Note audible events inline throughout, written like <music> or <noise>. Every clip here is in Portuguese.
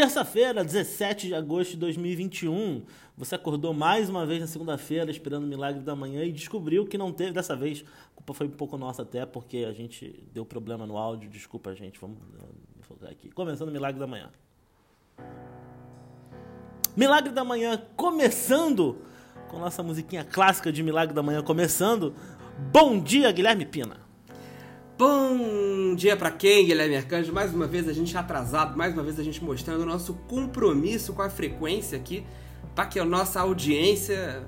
Terça-feira, 17 de agosto de 2021. Você acordou mais uma vez na segunda-feira esperando o milagre da manhã e descobriu que não teve dessa vez. A culpa foi um pouco nossa até porque a gente deu problema no áudio. Desculpa, gente. Vamos focar aqui. Começando o milagre da manhã. Milagre da manhã começando com nossa musiquinha clássica de Milagre da Manhã começando. Bom dia, Guilherme Pina. Bom dia para quem, Guilherme Arcanjo? Mais uma vez a gente atrasado, mais uma vez a gente mostrando o nosso compromisso com a frequência aqui, para que a nossa audiência.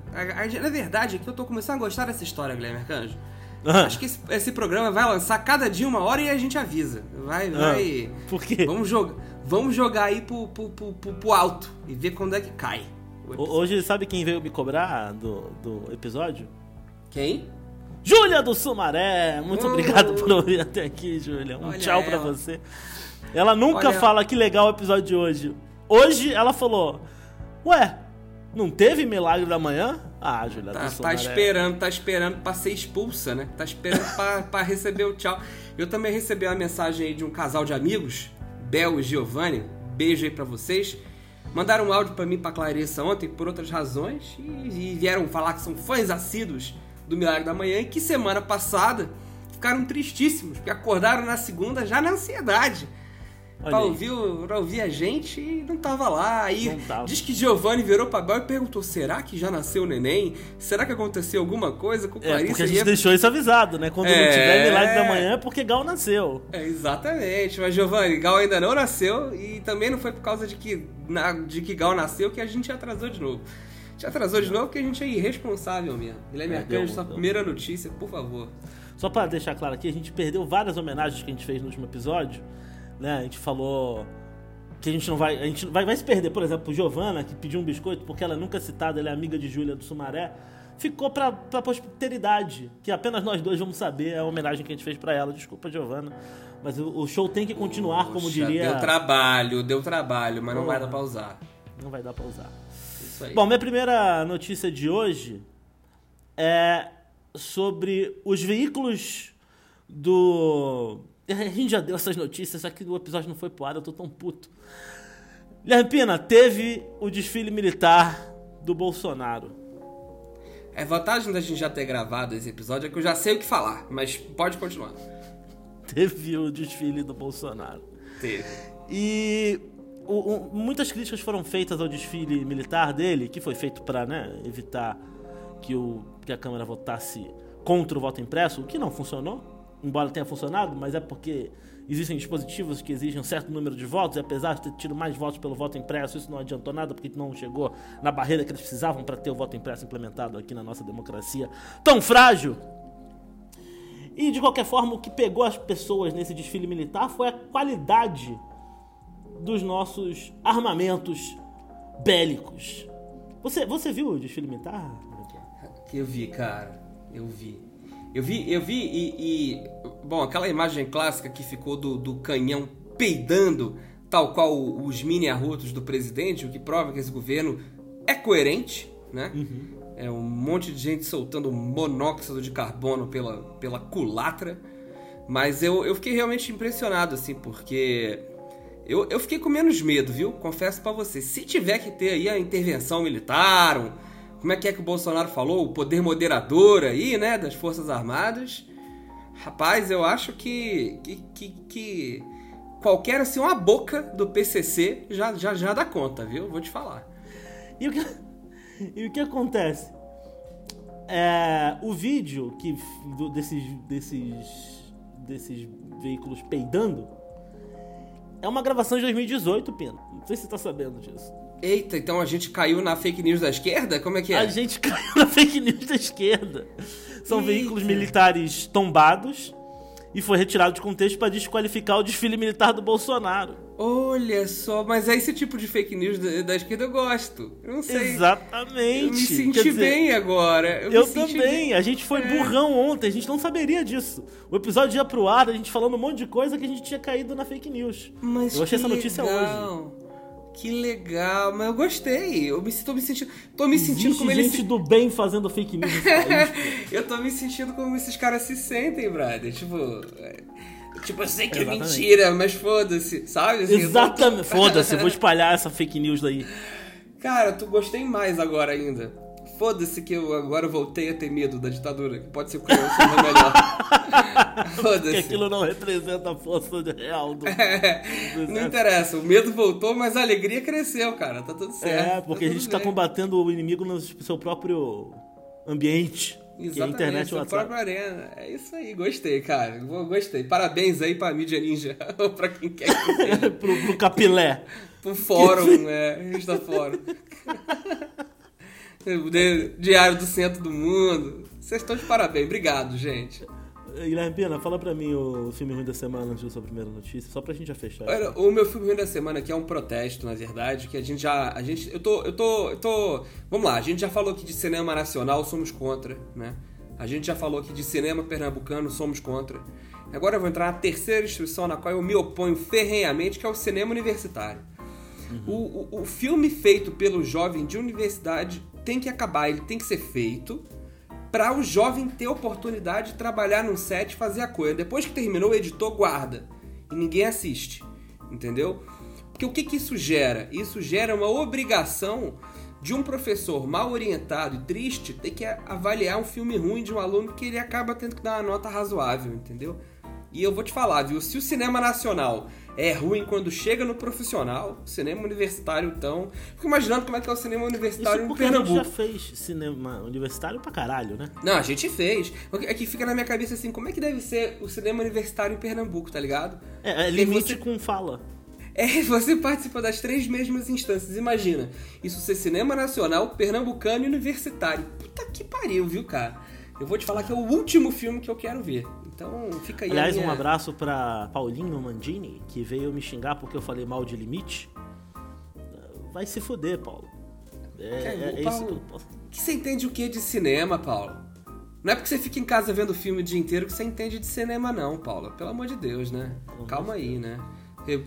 Na verdade, aqui eu tô começando a gostar dessa história, Guilherme Arcanjo. Ah. Acho que esse, esse, programa vai lançar cada dia uma hora e a gente avisa. Vai, ah. vai. Por quê? Vamos, jogar, vamos jogar aí pro, pro, pro, pro, alto e ver quando é que cai. Hoje, sabe quem veio me cobrar do, do episódio? Quem? Júlia do Sumaré! Muito uh, obrigado por ouvir até aqui, Júlia. Um tchau para você. Ela nunca olha... fala que legal o episódio de hoje. Hoje ela falou: Ué, não teve milagre da manhã? Ah, Júlia tá. Tá esperando, tá esperando pra ser expulsa, né? Tá esperando pra, <laughs> pra receber o tchau. Eu também recebi uma mensagem aí de um casal de amigos, Bel e Giovanni. Beijo aí pra vocês. Mandaram um áudio para mim, para Clarissa ontem, por outras razões, e, e vieram falar que são fãs assíduos do Milagre da Manhã e que semana passada ficaram tristíssimos, porque acordaram na segunda já na ansiedade. Pra ouvir, pra ouvir a gente e não tava lá. Aí tava. diz que Giovanni virou pra Bel e perguntou: será que já nasceu o neném? Será que aconteceu alguma coisa com Clarissa? É, porque a gente deixou isso avisado, né? Quando é... não tiver milagre da manhã é porque Gal nasceu. É, exatamente. Mas Giovanni, Gal ainda não nasceu e também não foi por causa de que, na, de que Gal nasceu que a gente atrasou de novo. Te atrasou de novo porque a gente é irresponsável mesmo. Guilherme é, Arcanjo, sua deu. primeira notícia, por favor. Só para deixar claro aqui, a gente perdeu várias homenagens que a gente fez no último episódio. Né? A gente falou que a gente não vai. A gente vai, vai se perder, por exemplo, Giovana, que pediu um biscoito porque ela nunca é citada, ela é amiga de Júlia do Sumaré. Ficou pra, pra posteridade, que apenas nós dois vamos saber a homenagem que a gente fez para ela. Desculpa, Giovana. Mas o, o, show tem que continuar, Puxa, como diria. Deu trabalho, deu trabalho, mas não vai dar pra usar. Não vai dar pra usar. Isso aí. Bom, minha primeira notícia de hoje é sobre os veículos do. <laughs> A gente já deu essas notícias, só que o episódio não foi pro ar, eu tô tão puto. Guilherme Pina, teve o desfile militar do Bolsonaro. É vantagem da gente já ter gravado esse episódio é que eu já sei o que falar, mas pode continuar. Teve o desfile do Bolsonaro. Teve. E o, o, muitas críticas foram feitas ao desfile militar dele, que foi feito para né, evitar que, o, que a Câmara votasse contra o voto impresso, o que não funcionou, embora tenha funcionado, mas é porque existem dispositivos que exigem um certo número de votos, e apesar de ter tido mais votos pelo voto impresso, isso não adiantou nada, porque não chegou na barreira que eles precisavam para ter o voto impresso implementado aqui na nossa democracia tão frágil. E de qualquer forma, o que pegou as pessoas nesse desfile militar foi a qualidade dos nossos armamentos bélicos. Você, você viu o desfile militar? Eu vi, cara. Eu vi. Eu vi, eu vi e, e, Bom, aquela imagem clássica que ficou do, do canhão peidando, tal qual os mini arrotos do presidente, o que prova que esse governo é coerente, né? Uhum. É um monte de gente soltando monóxido de carbono pela, pela culatra. Mas eu, eu fiquei realmente impressionado, assim, porque eu, eu fiquei com menos medo, viu? Confesso para você. Se tiver que ter aí a intervenção militar, um, como é que é que o Bolsonaro falou? O poder moderador aí, né? Das Forças Armadas. Rapaz, eu acho que, que, que, que qualquer, assim, uma boca do PCC já, já, já dá conta, viu? Vou te falar. E o que, <laughs> e o que acontece? É, o vídeo que, desses, desses, desses veículos peidando é uma gravação de 2018, Pino. Não sei se você tá sabendo disso. Eita, então a gente caiu na fake news da esquerda? Como é que é? A gente <laughs> caiu na fake news da esquerda. São Eita. veículos militares tombados e foi retirado de contexto para desqualificar o desfile militar do Bolsonaro. Olha só, mas é esse tipo de fake news da, da esquerda eu gosto. Eu não sei. Exatamente. Eu me senti dizer, bem agora. Eu, eu também. Bem. A gente foi é. burrão ontem, a gente não saberia disso. O episódio ia pro ar, a gente falando um monte de coisa que a gente tinha caído na fake news. Mas eu achei essa notícia legal. hoje. Que legal, mas eu gostei. Eu me, tô me sentindo. Tô me sentindo Existe como gente eles. do bem fazendo fake news. <laughs> eu tô me sentindo como esses caras se sentem, brother. Tipo. É, Tipo, eu sei que é Exatamente. mentira, mas foda-se, sabe? Assim, eu tô- Exatamente. Foda-se, vou espalhar essa fake news daí. Cara, tu gostei mais agora ainda. Foda-se que eu agora voltei a ter medo da ditadura. que Pode ser que eu seja melhor. <laughs> Porque Foda-se. aquilo não representa a força real do. <laughs> É, não interessa, o medo voltou, mas a alegria cresceu, cara. Tá tudo certo. É, porque a tudo gente tá bem. combatendo o inimigo no seu próprio ambiente. Que é a Exatamente, internet o WhatsApp. arena. É isso aí, gostei, cara. Go- Gostei. Parabéns aí pra mídia ninja, ou <laughs> pra quem quer que seja. <laughs> pro, pro capilé. Pro fórum, é, revista fórum. <laughs> Diário do Centro do Mundo. Vocês estão de parabéns. Obrigado, gente. Guilherme Pena, fala pra mim o filme ruim da semana antes da sua primeira notícia, só pra gente já fechar. Olha, o meu filme ruim da semana aqui é um protesto, na verdade, que a gente já. A gente, eu tô. Eu tô. Eu tô. Vamos lá, a gente já falou aqui de cinema nacional, somos contra, né? A gente já falou aqui de cinema pernambucano, somos contra. Agora eu vou entrar na terceira instituição na qual eu me oponho ferrenhamente, que é o cinema universitário. O, o, o filme feito pelo jovem de universidade tem que acabar, ele tem que ser feito para o jovem ter oportunidade de trabalhar num set e fazer a coisa. Depois que terminou, o editor guarda e ninguém assiste, entendeu? Porque o que, que isso gera? Isso gera uma obrigação de um professor mal orientado e triste ter que avaliar um filme ruim de um aluno que ele acaba tendo que dar uma nota razoável, entendeu? E eu vou te falar, viu? Se o cinema nacional é ruim quando chega no profissional, cinema universitário, então. Fico imaginando como é que é o cinema universitário Isso em porque a gente Pernambuco. já fez cinema universitário pra caralho, né? Não, a gente fez. É que fica na minha cabeça assim, como é que deve ser o cinema universitário em Pernambuco, tá ligado? É, é Porque limite você- com fala. É, <laughs> você participa das três mesmas instâncias. Imagina, isso ser cinema nacional, pernambucano e universitário. Puta que pariu, viu, cara? Eu vou te falar que é o último filme que eu quero ver. Então, fica aí Aliás, minha... um abraço pra Paulinho Mandini, que veio me xingar porque eu falei mal de limite. Vai se fuder, Paulo. É, é- é o isso Paulo- que eu posso. Que você entende o que de cinema, Paulo? Não é porque você fica em casa vendo filme o dia inteiro que você entende de cinema, não, Paulo. Pelo amor de Deus, né? Calma aí, né?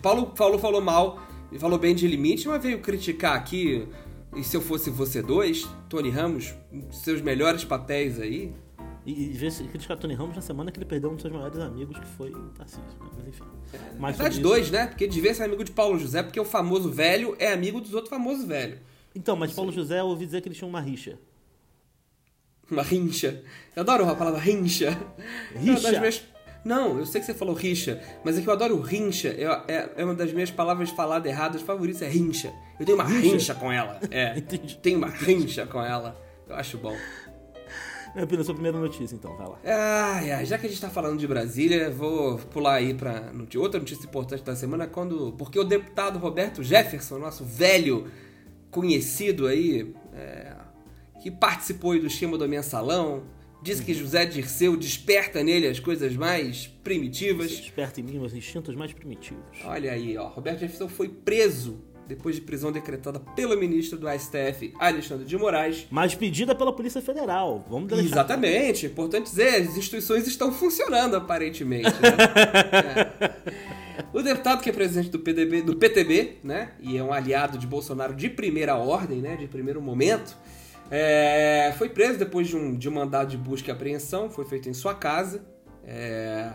Paulo, Paulo falou mal e falou bem de limite, mas veio criticar aqui. E se eu fosse você dois, Tony Ramos, seus melhores papéis aí. E, e ver se criticar Tony Ramos na semana que ele perdeu um dos seus maiores amigos, que foi Tarcísio, né? Mas enfim. Na Mas verdade, isso- dois, né? Porque devia ser amigo de Paulo José, porque o famoso velho é amigo dos outros famosos velhos. Então, mas Paulo José, eu ouvi dizer que eles tinham uma rixa. Uma rincha. Eu adoro a palavra rincha. É Rixa? minhas- Não, eu sei que você falou rixa, mas é que eu adoro rincha. Eu- É, é uma das minhas palavras faladas erradas favoritas, é rincha. Eu tenho uma Rincha? rincha com ela. É, <laughs> Entendi. tenho uma rincha com ela. Eu acho bom. É apenas a sua primeira notícia, então, vai lá. Ai, ai, já que a gente tá falando de Brasília, vou pular aí pra outra notícia importante da semana, quando porque o deputado Roberto Jefferson, nosso velho conhecido aí, é, que participou do esquema do mensalão, disse que José Dirceu desperta nele as coisas mais primitivas. desperta em mim os instintos mais primitivos. Olha aí, ó, Roberto Jefferson foi preso depois de prisão decretada pelo ministro do STF, Alexandre de Moraes, Mas pedida pela Polícia Federal. Vamos deixar. Exatamente, importante dizer, as instituições estão funcionando aparentemente. né? <laughs> É. O deputado que é presidente do, PDB, do PTB, né, e é um aliado de Bolsonaro de primeira ordem, né, de primeiro momento, é, foi preso depois de um, de um mandado de busca e apreensão, foi feito em sua casa. é,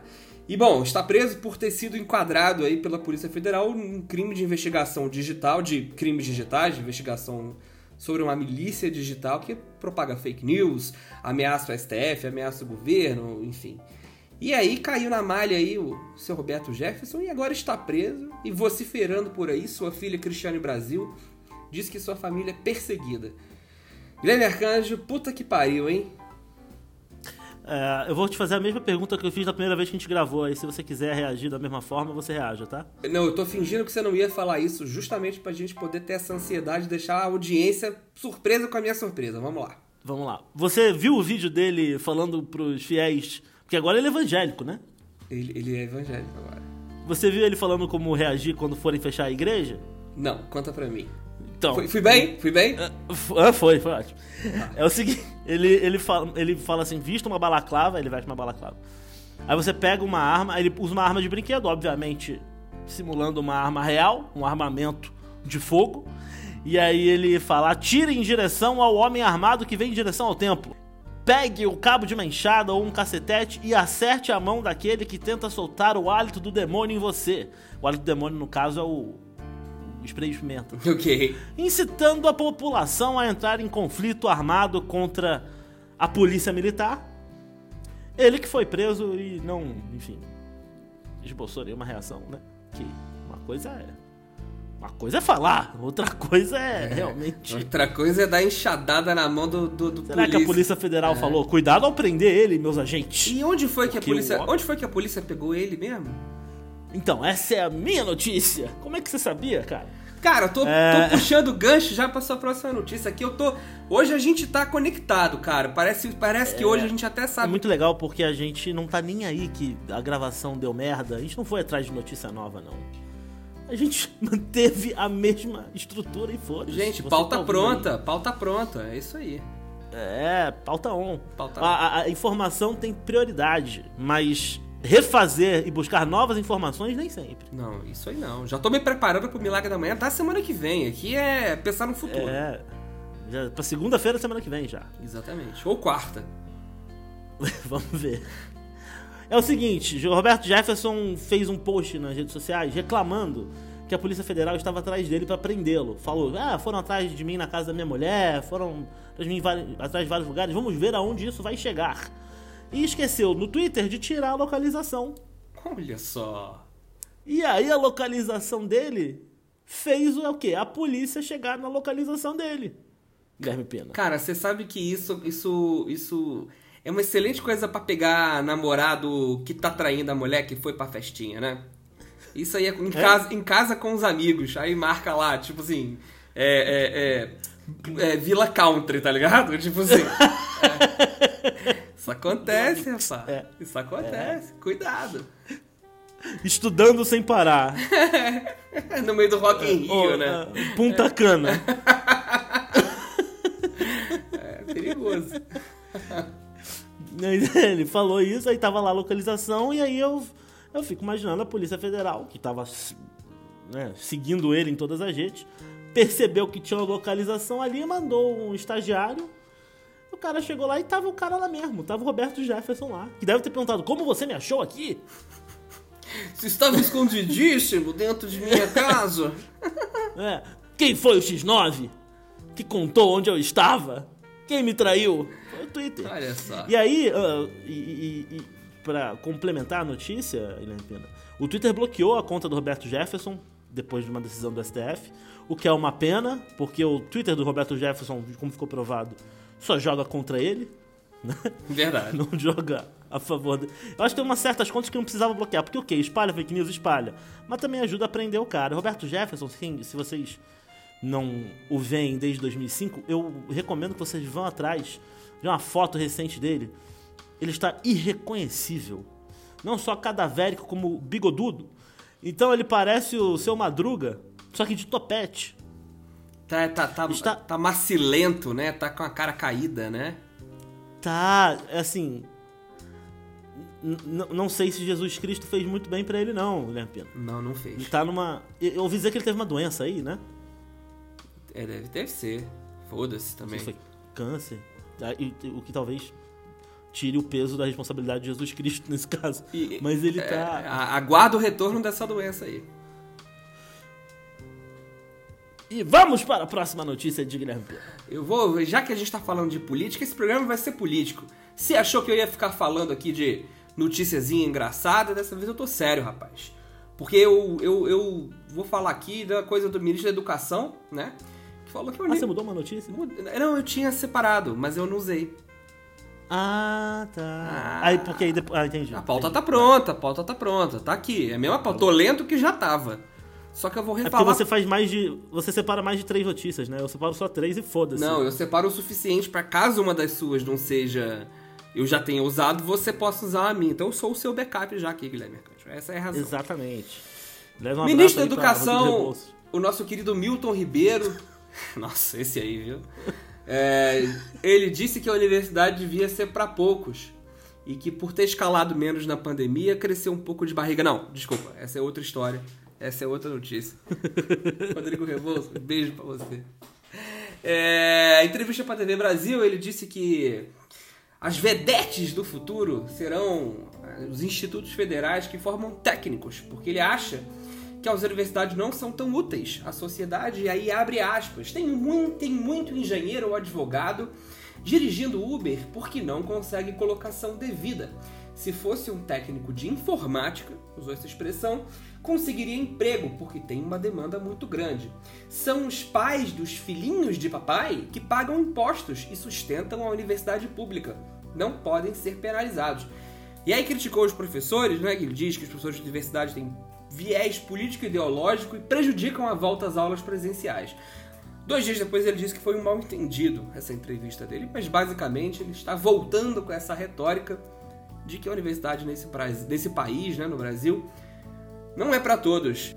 e bom, está preso por ter sido enquadrado aí pela Polícia Federal em crime de investigação digital, de crimes digitais, de investigação sobre uma milícia digital que propaga fake news, ameaça o STF, ameaça o governo, enfim. E aí caiu na malha aí o seu Roberto Jefferson e agora está preso e vociferando por aí. Sua filha Cristiane Brasil diz que sua família é perseguida. Guilherme Arcanjo, puta que pariu, hein? É, eu vou te fazer a mesma pergunta que eu fiz da primeira vez que a gente gravou. Aí, se você quiser reagir da mesma forma, você reaja, tá? Não, eu tô fingindo que você não ia falar isso justamente pra gente poder ter essa ansiedade de deixar a audiência surpresa com a minha surpresa. Vamos lá. Vamos lá. Você viu o vídeo dele falando pros fiéis? Porque agora ele é evangélico, né? Ele, ele é evangélico agora. Você viu ele falando como reagir quando forem fechar a igreja? Não, conta pra mim. Então. Fui, fui bem? Fui bem? Ah, foi, foi ótimo. É o seguinte, ele, ele, fala, ele fala assim, vista uma balaclava, ele veste uma balaclava. Aí você pega uma arma, ele usa uma arma de brinquedo, obviamente simulando uma arma real, um armamento de fogo. E aí ele fala, atire em direção ao homem armado que vem em direção ao templo. Pegue o cabo de uma enxada ou um cacetete e acerte a mão daquele que tenta soltar o hálito do demônio em você. O hálito do demônio, no caso, é o spray de pimenta. <laughs> Ok. Incitando a população a entrar em conflito armado contra a polícia militar. Ele que foi preso e não, enfim, esboçou nenhuma reação, né? Que uma coisa é. Uma coisa é falar, outra coisa é, <laughs> realmente. Outra coisa é dar enxadada na mão do, do, do Será que a Polícia Federal falou? Cuidado ao prender ele, meus agentes. E onde foi que a Porque polícia. o- Onde foi que a polícia pegou ele mesmo? Então, essa é a minha notícia. Como é que você sabia, cara? Cara, eu tô, É. tô puxando gancho já pra sua próxima notícia aqui. Eu tô. Hoje a gente tá conectado, cara. Parece, parece que hoje a gente até É sabe. muito legal porque a gente não tá nem aí que a gravação deu merda. A gente não foi atrás de notícia nova, não. A gente <laughs> manteve a mesma estrutura e foda-se. Gente, Você pauta tá ouvindo aí. pronta, pauta pronta. É isso aí. É, pauta on. Pauta a, a- a informação tem prioridade, mas refazer e buscar novas informações nem sempre. Não, isso aí não. Já tô me preparando pro milagre da manhã da semana que vem. Aqui é pensar no futuro. É. Já, pra segunda-feira da semana que vem já. Exatamente. Ou quarta. <laughs> Vamos ver. É o seguinte, o Roberto Jefferson fez um post nas redes sociais reclamando que a Polícia Federal estava atrás dele para prendê-lo. Falou: "Ah, foram atrás de mim na casa da minha mulher, foram atrás de vari- atrás de vários lugares. Vamos ver aonde isso vai chegar." E esqueceu no Twitter de tirar a localização. Olha só. E aí a localização dele fez o quê? A polícia chegar na localização dele. Guilherme Pena. Cara, você sabe que isso, isso, isso é uma excelente coisa pra pegar namorado que tá traindo a mulher que foi pra festinha, né? Isso aí é em, Casa, em casa com os amigos. Aí marca lá, tipo assim, é, é, é, é Vila Country, tá ligado? Tipo assim. <laughs> é. Isso acontece, rapaz. É. Isso acontece. Cuidado. Estudando sem parar. <laughs> No meio do Rock in Rio, Ô, né? ah, Punta Cana. É <laughs> perigoso. <laughs> Ele falou isso, aí tava lá a localização, e aí eu, eu fico imaginando a Polícia Federal, que tava né, seguindo ele em todas as redes, percebeu que tinha uma localização ali, mandou um estagiário. O cara chegou lá e tava o cara lá mesmo, tava o Roberto Jefferson lá. Que deve ter perguntado: como você me achou aqui? Você estava escondidíssimo dentro de minha casa. <laughs> É, Quem foi o X9? Que contou onde eu estava? Quem me traiu? Foi o Twitter. Olha só. E aí, ah, e, e, e pra complementar a notícia, Helene Pena, o Twitter bloqueou a conta do Roberto Jefferson depois de uma decisão do STF, o que é uma pena, porque o Twitter do Roberto Jefferson, como ficou provado, só joga contra ele, né? Verdade. <laughs> não joga a favor dele. Eu acho que tem umas certas contas que não precisava bloquear, porque o quê? Espalha fake news, espalha. Mas também ajuda a prender o cara. Roberto Jefferson, sim, se vocês não o veem desde 2005, eu recomendo que vocês vão atrás de uma foto recente dele. Ele está irreconhecível. Não só cadavérico, como bigodudo. Então ele parece o seu Madruga, só que de topete. Tá, tá, tá, Está- tá macilento, né? Tá com a cara caída, né? Tá, assim. Não sei se Jesus Cristo fez muito bem pra ele, não, Guilherme. Não, não Ele fez. tá numa. Eu eu ouvi dizer que ele teve uma doença aí, né? É, deve, deve ser. Foda-se também. se foi câncer. Ah, O que talvez tire o peso da responsabilidade de Jesus Cristo <laughs> nesse caso. E- Mas ele É, tá. aguarda o retorno dessa doença aí. E vamos para a próxima notícia de Guilherme. Eu vou, já que a gente tá falando de política, esse programa vai ser político. Você achou que eu ia ficar falando aqui de noticiazinha engraçada? Dessa vez eu tô sério, rapaz. Porque eu, eu, eu vou falar aqui da coisa do ministro da Educação, né? Que falou que o Ah, você mudou uma notícia? Não, eu tinha separado, mas eu não usei. Ah, tá. Ah. Aí, porque aí depois. Ah, entendi. A pauta entendi. tá pronta, a pauta tá pronta, tá aqui. É a mesma pauta. Tô lento que já tava. Só que eu vou É porque refalar. você faz mais de. Você separa mais de três notícias, né? Eu separo só três e foda-se. Não, eu separo o suficiente pra caso uma das suas não seja. Eu já tenha usado, você possa usar a minha. Então eu sou o seu backup já aqui, Guilherme Mercante. Essa é a razão. Exatamente. Leva um Ministro da Educação, o nosso querido Milton Ribeiro. <laughs> Nossa, esse aí, viu? É, ele disse que a universidade devia ser pra poucos. E que por ter escalado menos na pandemia, cresceu um pouco de barriga. Não, desculpa, essa é outra história. Essa é outra notícia. <laughs> Rodrigo Rebouças, beijo pra você. É, entrevista pra TV Brasil, ele disse que As vedetes do futuro serão eh, os institutos federais que formam técnicos, porque ele acha que as universidades não são tão úteis à sociedade, e aí abre aspas. Tem muito, tem muito engenheiro ou advogado dirigindo Uber porque não consegue colocação devida. Se fosse um técnico de informática, usou essa expressão, conseguiria emprego porque tem uma demanda muito grande. São os pais dos filhinhos de papai que pagam impostos e sustentam a universidade pública. Não podem ser penalizados. E aí criticou os professores, né? Que ele diz que os professores de universidade têm viés político ideológico e prejudicam a volta às aulas presenciais. Dois dias depois ele disse que foi um mal entendido essa entrevista dele, mas basicamente ele está voltando com essa retórica de que a universidade nesse, nesse país, né, no Brasil, não é para todos.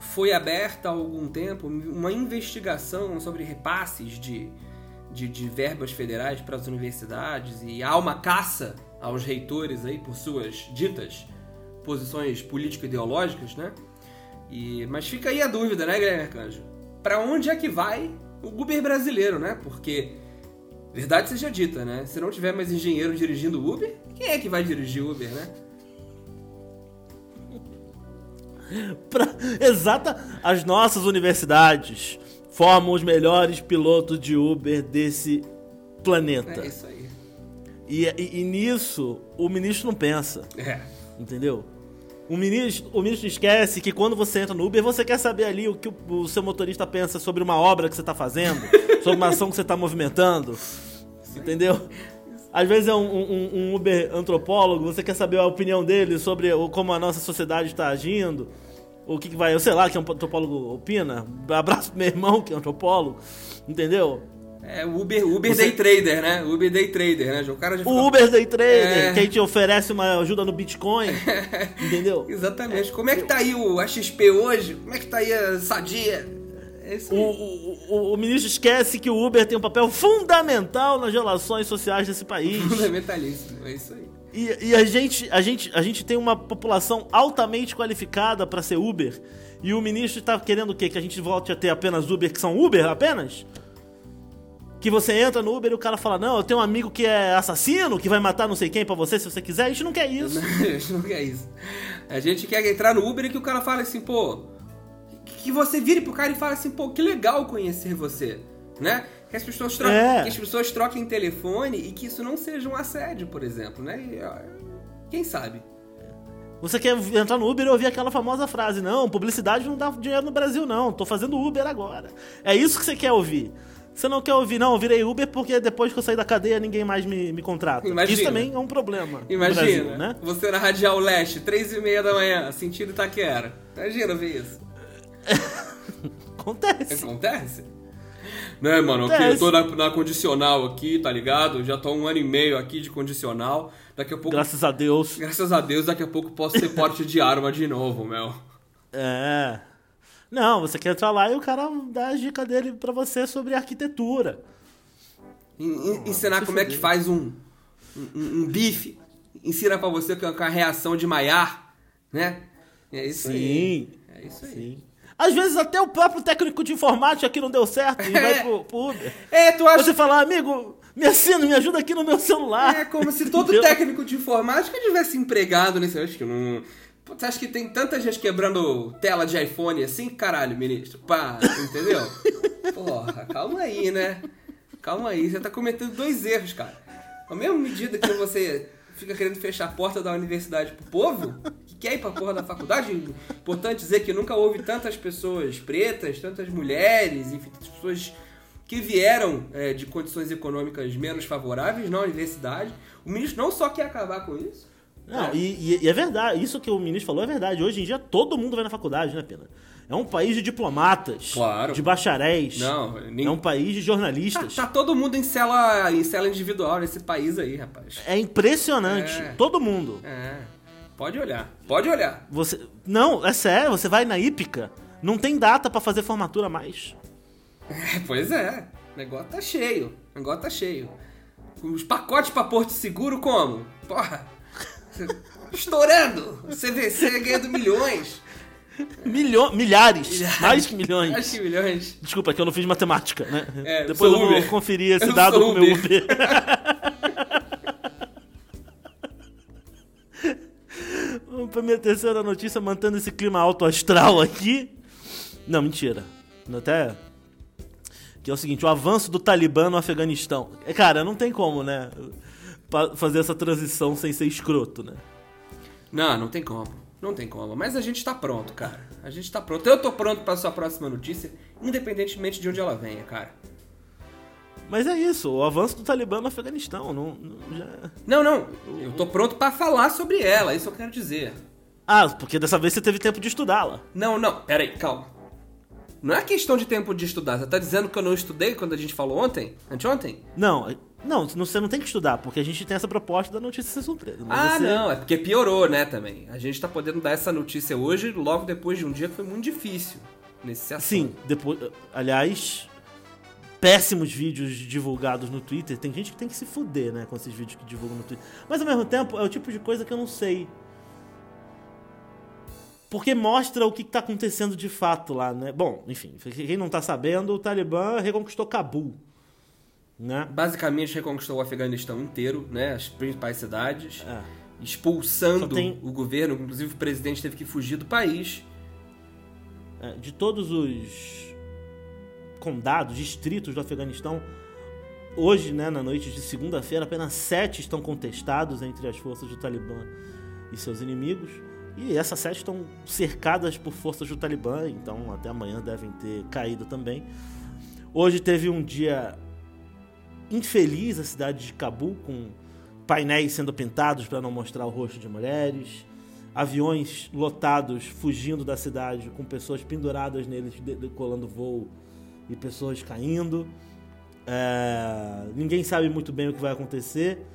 Foi aberta há algum tempo uma investigação sobre repasses de, de, de verbas federais para as universidades e há uma caça aos reitores aí por suas ditas posições político-ideológicas, né? E, mas fica aí a dúvida, né, Guilherme Arcanjo? Para onde é que vai o Uber brasileiro, né? Porque, verdade seja dita, né? Se não tiver mais engenheiro dirigindo Uber, quem é que vai dirigir Uber, né? <laughs> pra, exata, as nossas universidades formam os melhores pilotos de Uber desse planeta. É isso aí. E, e, e nisso o ministro não pensa. É. Entendeu? O ministro, o ministro esquece que quando você entra no Uber, você quer saber ali o que o, o seu motorista pensa sobre uma obra que você está fazendo, <laughs> sobre uma ação que você está movimentando. Entendeu? Às vezes é um, um, um, Uber antropólogo, você quer saber a opinião dele sobre como a nossa sociedade está agindo. O que, que vai, eu sei lá, que é um antropólogo opina. Abraço pro meu irmão, que é um antropólogo. Entendeu? É o Uber, Uber Você... Day Trader, né? Uber Day Trader, né? O, cara já o Uber Day Trader, é... que a gente oferece uma ajuda no Bitcoin. <laughs> entendeu? Exatamente. Como é que tá aí o AXP hoje? Como é que tá aí a Sadia? É o, o, o, o, ministro esquece que o Uber tem um papel fundamental nas relações sociais desse país. Fundamentalíssimo, é isso aí. E, e, a, gente, a, gente, a gente tem uma população altamente qualificada para ser Uber. E o ministro está querendo o quê? Que a gente volte a ter apenas Uber que são Uber apenas? Que você entra no Uber e o cara fala: Não, eu tenho um amigo que é assassino, que vai matar não sei quem pra você se você quiser. A gente não quer isso. <laughs> a gente não quer isso. A gente quer entrar no Uber e que o cara fale assim: Pô, que você vire pro cara e fale assim: Pô, que legal conhecer você, né? Que as pessoas, troquem, é. que as pessoas troquem telefone e que isso não seja um assédio, por exemplo, né? E, quem sabe? Você quer entrar no Uber e ouvir aquela famosa frase: Não, publicidade não dá dinheiro no Brasil, não. Tô fazendo Uber agora. É isso que você quer ouvir. Você não quer ouvir, não, eu virei Uber porque depois que eu saí da cadeia ninguém mais me, me contrata. Imagina. Isso também é um problema. Imagina, Brasil, né? Você na Radial Leste, três e meia da manhã, sentindo Itaquera. Imagina ver isso. <laughs> Acontece. Acontece? Né, mano, Acontece. eu tô na, na, condicional aqui, tá ligado? Já tô um ano e meio aqui de condicional. Daqui a pouco. Graças a Deus. Graças a Deus, daqui a pouco posso ser porte de arma de novo, meu. É. Não, você quer entrar lá e o cara dá a dica dele para você sobre arquitetura. ensinar como é que faz um, um, um bife. Ensina para você com a reação de Maillard, né? É isso Sim. aí. É isso aí. Sim. Às vezes até o próprio técnico de informática aqui não deu certo e <laughs> é. vai pro, pro Uber. É, tu acha... Você fala, amigo, me assina, me ajuda aqui no meu celular. É como se todo <laughs> técnico de informática tivesse empregado nesse... Acho que não... Você acha que tem tanta gente quebrando tela de iPhone assim? Caralho, ministro. Pá, entendeu? <laughs> Porra, calma aí, né? Calma aí, você tá cometendo dois erros, cara. A mesma medida que você fica querendo fechar a porta da universidade pro povo, que quer ir pra porra da faculdade, importante dizer que nunca houve tantas pessoas pretas, tantas mulheres, enfim, tantas pessoas que vieram é, de condições econômicas menos favoráveis na universidade. O ministro não só quer acabar com isso, não, é. E, e, é verdade, isso que o ministro falou é verdade. Hoje em dia todo mundo vai na faculdade, né, Pena? É um país de diplomatas, claro. de bacharéis. Não, nem... É um país de jornalistas. Tá, tá, todo mundo em cela, em cela individual nesse país aí, rapaz. É impressionante. É. Todo mundo. É. Pode olhar. Pode olhar. Você Não, é sério, você vai na Ípica, não tem data para fazer formatura mais. É, pois é. O negócio tá cheio. O negócio tá cheio. Os pacotes para Porto Seguro como? Porra. Estourando! CVC ganhando milhões. Milho milhares, milhares, mais que milhões. Mais que milhões. Desculpa, é que eu não fiz matemática, né? É, Depois eu vou conferir esse eu dado com o meu Uber. <laughs> Vamos pra minha terceira notícia, mantendo esse clima alto astral aqui. Não, mentira. Até. Que é o seguinte: o avanço do Talibã no Afeganistão. É, cara, não tem como, né? Fazer essa transição sem ser escroto, né? Não, não tem como. Não tem como. Mas a gente tá pronto, cara. A gente tá pronto. Eu tô pronto pra sua próxima notícia, independentemente de onde ela venha, cara. Mas é isso, o avanço do Talibã no Afeganistão. Não, não, já... não, não. Eu tô pronto para falar sobre ela, isso eu quero dizer. Ah, porque dessa vez você teve tempo de estudá-la. Não, não, peraí, calma. Não é questão de tempo de estudar. Você tá dizendo que eu não estudei quando a gente falou ontem? Anteontem? Não, não, você não tem que estudar, porque a gente tem essa proposta da notícia ser surpresa. Ah, você... não, é porque piorou, né, também. A gente tá podendo dar essa notícia hoje, logo depois de um dia que foi muito difícil nesse assunto. Sim, depois. Aliás, péssimos vídeos divulgados no Twitter. Tem gente que tem que se fuder, né, com esses vídeos que divulgam no Twitter. Mas ao mesmo tempo, é o tipo de coisa que eu não sei. Porque mostra o que está acontecendo de fato lá, né? Bom, enfim, quem não está sabendo, o Talibã reconquistou Cabul. Né? Basicamente reconquistou o Afeganistão inteiro, né? As principais cidades. É. Expulsando tem... o governo, inclusive o presidente teve que fugir do país. É, de todos os condados, distritos do Afeganistão, hoje, né, na noite de segunda-feira, apenas sete estão contestados entre as forças do Talibã e seus inimigos. E essas sete estão cercadas por forças do Talibã, então até amanhã devem ter caído também. Hoje teve um dia infeliz a cidade de Cabul, com painéis sendo pintados para não mostrar o rosto de mulheres, aviões lotados fugindo da cidade com pessoas penduradas neles decolando voo e pessoas caindo. É, ninguém sabe muito bem o que vai acontecer.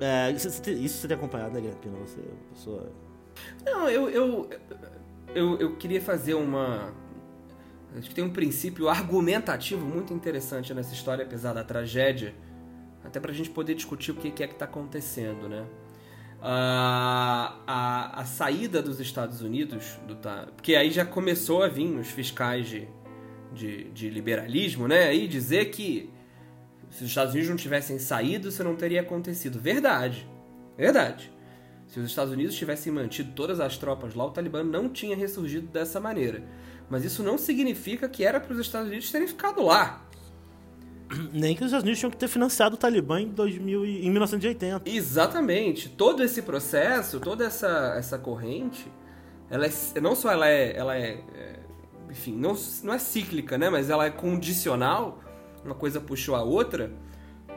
É, isso, isso você tem acompanhado, né, Guilherme? Você é uma pessoa. Não, eu, eu, eu, eu queria fazer uma. Acho que tem um princípio argumentativo muito interessante nessa história, apesar da tragédia, até pra gente poder discutir o que é que tá acontecendo, né? A, a, a saída dos Estados Unidos, do, porque aí já começou a vir os fiscais de, de, de liberalismo, né? E dizer que se os Estados Unidos não tivessem saído, isso não teria acontecido. Verdade. Verdade. Se os Estados Unidos tivessem mantido todas as tropas lá, o Talibã não tinha ressurgido dessa maneira. Mas isso não significa que era para os Estados Unidos terem ficado lá. Nem que os Estados Unidos tinham que ter financiado o Talibã em, 2000 e, em 1980. Exatamente. Todo esse processo, toda essa, essa corrente, ela é, não só ela é, ela é, é enfim, não, não é cíclica, né? Mas ela é condicional, uma coisa puxou a outra,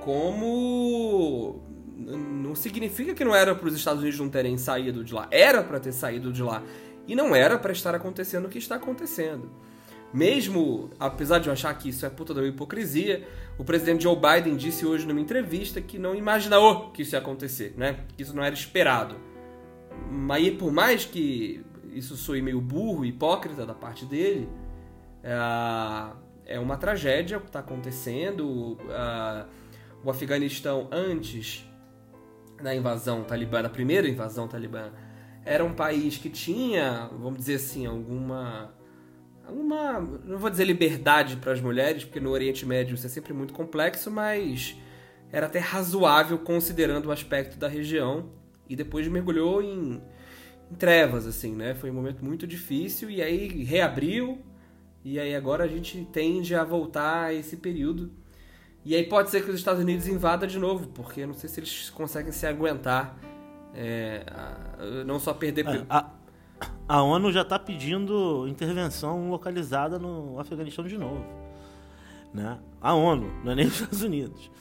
como não significa que não era para os Estados Unidos não terem saído de lá. Era para ter saído de lá. E não era para estar acontecendo o que está acontecendo. Mesmo, apesar de eu achar que isso é puta da hipocrisia, o presidente Joe Biden disse hoje numa entrevista que não imaginou que isso ia acontecer, né? Que isso não era esperado. Mas por mais que isso soe meio burro, hipócrita da parte dele, é, é uma tragédia o que está acontecendo. o Afeganistão, antes da invasão talibã, da primeira invasão talibã, era um país que tinha, vamos dizer assim, alguma. alguma não vou dizer liberdade para as mulheres, porque no Oriente Médio isso é sempre muito complexo, mas era até razoável considerando o aspecto da região. E depois mergulhou em em trevas, assim, né? Foi um momento muito difícil e aí reabriu e aí agora a gente tende a voltar a esse período. E aí pode ser que os Estados Unidos invadam de novo, porque eu não sei se eles conseguem se aguentar, é, não só perder... É, a, a ONU já está pedindo intervenção localizada no Afeganistão de novo. Né? A ONU, não é nem <laughs> os Estados Unidos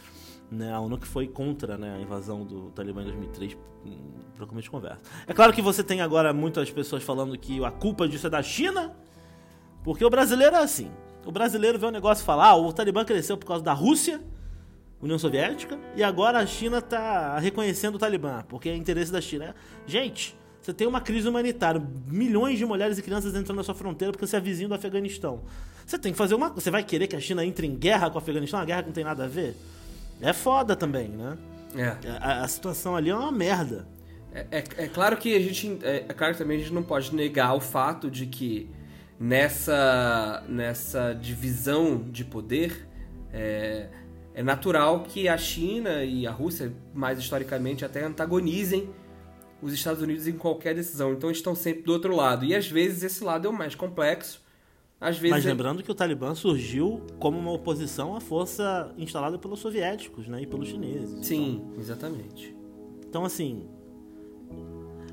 né, a ONU que foi contra né, a invasão do Talibã em 2003 para começo de conversa. É claro que você tem agora muitas pessoas falando que a culpa disso é da China, porque o brasileiro é assim. O brasileiro vê um negócio e fala: ah, o Talibã cresceu por causa da Rússia, União Soviética, e agora a China está reconhecendo o Talibã, porque é interesse da China. Gente, você tem uma crise humanitária, milhões de mulheres e crianças entrando na sua fronteira porque você é vizinho do Afeganistão. Você tem que fazer uma. Você vai querer que a China entre em guerra com o Afeganistão? Uma guerra que não tem nada a ver? é foda também, né? É. A, a situação ali é uma merda. É, é, é, claro que a gente. É, é, claro que também a gente não pode negar o fato de que nessa, nessa divisão de poder é, é natural que a China e a Rússia, mais historicamente, até antagonizem os Estados Unidos em qualquer decisão. Então estão sempre do outro lado. E às vezes esse lado é o mais complexo. Às vezes Mas é- lembrando que o Talibã surgiu como uma oposição à força instalada pelos soviéticos né, e pelos chineses. Sim, exatamente. Então, assim.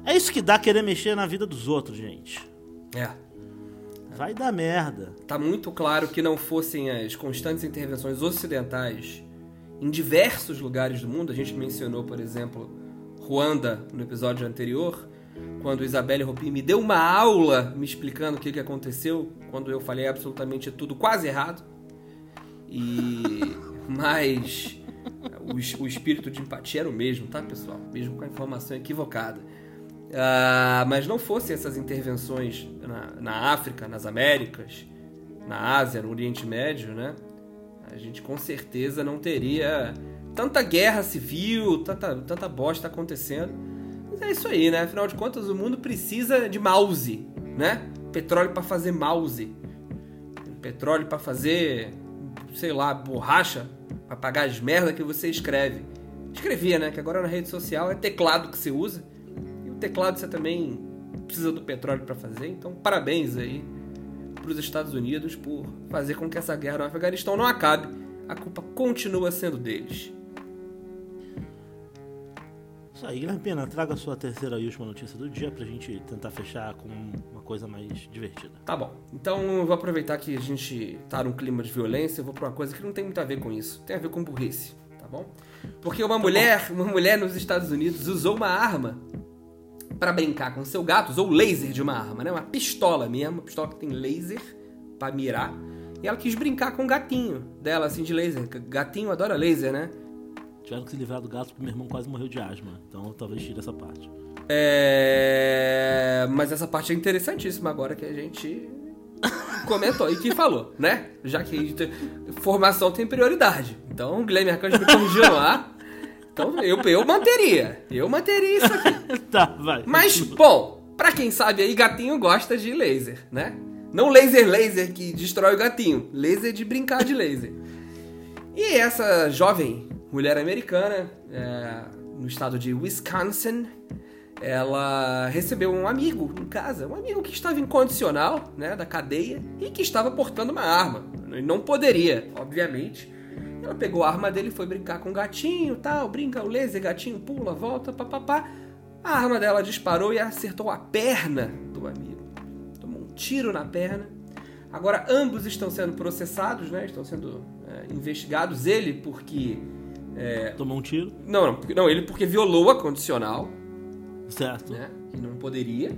É isso que dá querer mexer na vida dos outros, gente. É. Vai dar merda. Tá muito claro que não fossem as constantes intervenções ocidentais em diversos lugares do mundo. A gente mencionou, por exemplo, Ruanda no episódio anterior, quando Isabelle Ropi me deu uma aula me explicando o que, que aconteceu quando eu falei absolutamente tudo quase errado. E <laughs> mas o, o espírito de empatia era o mesmo, tá, pessoal? Mesmo com a informação equivocada. Ah, mas não fossem essas intervenções na, na África, nas Américas, na Ásia, no Oriente Médio, né? A gente com certeza não teria tanta guerra civil, tanta, tanta bosta acontecendo. Mas é isso aí, né? Afinal de contas, o mundo precisa de mouse, né? Petróleo para fazer mouse. Petróleo para fazer, sei lá, borracha para pagar as merda que você escreve. Escrevia, né? Que agora na rede social é teclado que você usa. Teclado você também precisa do petróleo para fazer. Então, parabéns aí para os Estados Unidos por fazer com que essa guerra no Afeganistão não acabe. A culpa continua sendo deles. Isso aí, Guilherme Pena, traga a sua terceira e última notícia do dia pra gente tentar fechar com uma coisa mais divertida. Tá bom. Então eu vou aproveitar que a gente tá num clima de violência, eu vou pra uma coisa que não tem muito a ver com isso. Tem a ver com burrice, tá bom? Porque uma mulher, uma mulher nos Estados Unidos usou uma arma pra brincar com seu gato, usou o laser de uma arma, né? Uma pistola mesmo, uma pistola que tem laser pra mirar. E ela quis brincar com o gatinho dela, assim, de laser. Gatinho adora laser, né? Tiveram que se livrar do gato porque meu irmão quase morreu de asma. Então talvez tire essa parte. É... Mas essa parte é interessantíssima agora que a gente <laughs> comentou e que falou, né? Já que formação tem prioridade. Então o Guilherme Arcanjo me corrigiu lá. Então eu, eu manteria. Eu manteria isso aqui. <laughs> tá, vai. Mas, bom, pra quem sabe aí, gatinho gosta de laser, né? Não laser laser que destrói o gatinho. Laser de brincar de laser. E essa jovem mulher americana, é, no estado de Wisconsin, ela recebeu um amigo em casa, um amigo que estava em condicional, né, da cadeia, e que estava portando uma arma. Não poderia, obviamente. Ela pegou a arma dele e foi brincar com o gatinho, tal, brinca o laser, gatinho pula, volta, papapá. A arma dela disparou e acertou a perna do amigo. Tomou um tiro na perna. Agora ambos estão sendo processados, né? Estão sendo é, investigados. Ele porque é, Tomou um tiro. não, não, não, ele porque violou a condicional, Certo. né? Que não poderia.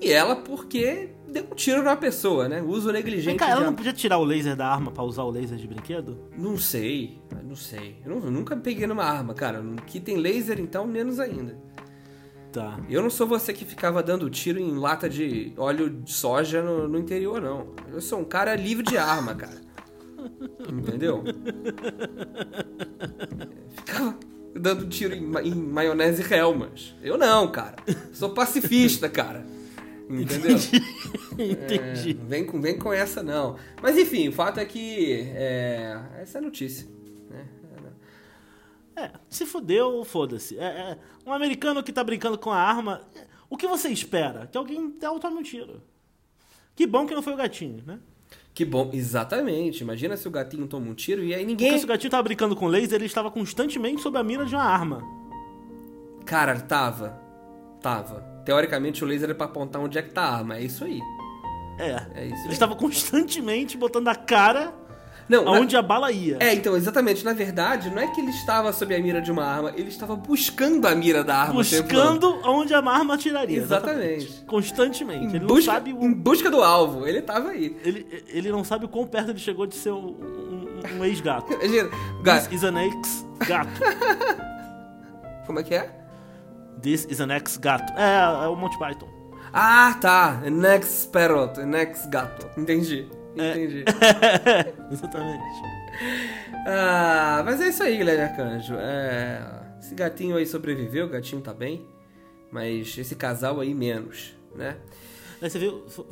E ela porque deu um tiro na pessoa, né? Uso Vem negligente cá, de ela não podia tirar o laser da arma pra usar o laser de brinquedo? Não sei, não sei. Eu, não- eu nunca peguei numa arma, cara. Que tem laser, então, menos ainda. Tá. Eu não sou você que ficava dando tiro em lata de óleo de soja no, no interior, não. Eu sou um cara livre de arma, cara. Entendeu? <laughs> Ficava dando tiro em, em maionese Helmas. Eu não, cara. Sou pacifista, cara. Entendeu? <laughs> Entendi. É, vem, com, vem com essa, não. Mas enfim, o fato é que. É, essa é a notícia. Né? É, se fudeu, foda-se. É, é, um americano que tá brincando com a arma. O que você espera? Que alguém dê tome um tiro. Que bom que não foi o gatinho, né? Que bom, exatamente. Imagina se o gatinho toma um tiro e aí Porque ninguém. se o gatinho tava brincando com laser, ele estava constantemente sob a mira de uma arma. Cara, tava. Tava. Teoricamente o laser é pra apontar onde é que tá a arma. É isso aí. É. É isso estava constantemente botando a cara Não, na- aonde a bala ia. É, então, exatamente. Na verdade, não é que ele estava sob a mira de uma arma, ele estava buscando a mira da arma. buscando aonde a arma atiraria. Exatamente. Constantemente. Em Ele busca, não sabe em o. busca do alvo. Ele tava aí. Ele, ele não sabe o quão perto ele chegou de ser um, um- um ex-gato. <laughs> Imagina. Gato, is an ex-gato. <laughs> como é que é? This is an ex-gato. É, é o Monty Python. Ah, tá. Next Parrot, next gato. Entendi. Entendi. <laughs> Exatamente. Ah, mas é isso aí, Guilherme Arcanjo. É, esse gatinho aí sobreviveu, o gatinho tá bem. Mas esse casal aí menos, né? Aí você viu, foi,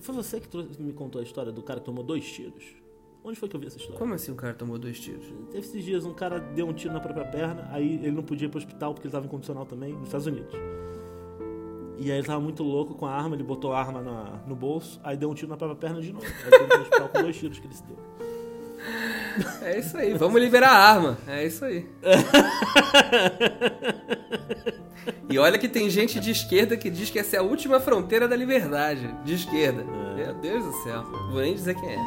foi- você que me contou a história do cara que tomou dois tiros? Onde foi que eu vi essa história? Como assim o cara tomou dois tiros? Teve esses dias um cara deu um tiro na própria perna, aí ele não podia ir pro hospital porque ele tava em condicional também, nos Estados Unidos. E aí ele tava muito louco com a arma, ele botou a arma na- no bolso, aí deu um tiro na própria perna de novo. Aí que ir no hospital com dois tiros que ele se deu. É isso aí, vamos liberar a arma. É isso aí. <laughs> E olha que tem gente de esquerda que diz que essa é a última fronteira da liberdade. De esquerda. Meu Deus do céu. Vou nem dizer quem é.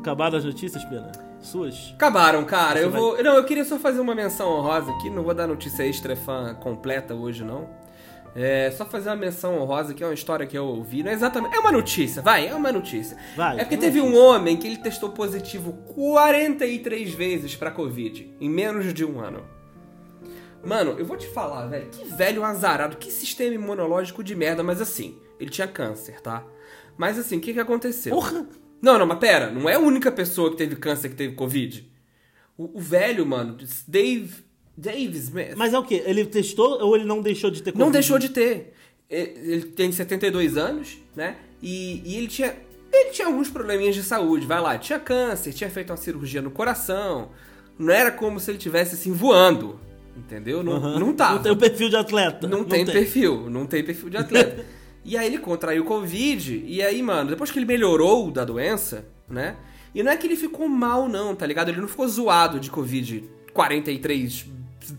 Acabaram as notícias, Pena? Suas? Acabaram, cara. Você Eu vai- vou. Não, eu queria só fazer uma menção honrosa aqui. Não vou dar notícia extra fã completa hoje, não. É só fazer uma menção honrosa que é uma história que eu ouvi. Não é exatamente. É uma notícia, vai, é uma notícia. Vai, é porque é teve um notícia. homem que ele testou positivo 43 vezes pra Covid em menos de um ano. Mano, eu vou te falar, velho, que velho azarado, que sistema imunológico de merda, mas assim, ele tinha câncer, tá? Mas assim, o que que aconteceu? Porra! Não, não, mas pera, não é a única pessoa que teve câncer que teve Covid. O, o velho, mano, Dave. Dave Smith. Mas é o quê? Ele testou ou ele não deixou de ter Não Covid? deixou de ter. Ele tem 72 anos, né? E, e ele tinha. Ele tinha alguns probleminhas de saúde, vai lá, tinha câncer, tinha feito uma cirurgia no coração. Não era como se ele tivesse assim voando. Entendeu? Não, Aham. não tava. Não tem o perfil de atleta. Não, tem, perfil, não tem perfil de atleta. <laughs> e aí ele contraiu Covid, e aí, mano, depois que ele melhorou da doença, né? E não é que ele ficou mal, não, tá ligado? Ele não ficou zoado de Covid 43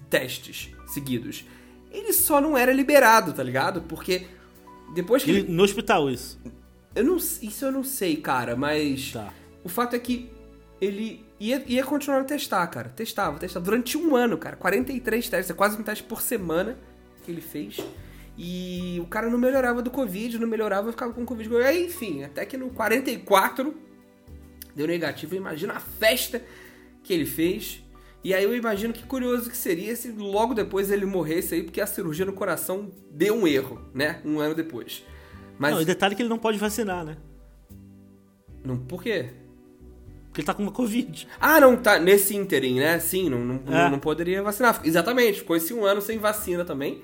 testes seguidos. Ele só não era liberado, tá ligado? Porque depois que Ele- ele. no hospital, isso. Eu não, isso eu não sei, cara, mas. Tá. O fato é que ele ia, ia continuar a testar, cara. Testava, testava. Durante um ano, cara. 43 testes. É quase um teste por semana que ele fez. E o cara não melhorava do Covid, não melhorava, ficava com Covid. Aí, enfim, até que no 44 deu negativo. Imagina a festa que ele fez. E aí eu imagino que curioso que seria se logo depois ele morresse aí, porque a cirurgia no coração deu um erro, né? Um ano depois. Mas. Não, e detalhe que ele não pode vacinar, né? não por quê? Porque ele tá com uma Covid. Ah, não, tá nesse ínterim, né? Sim, não, não, É. não poderia vacinar. Exatamente, ficou esse um ano sem vacina também.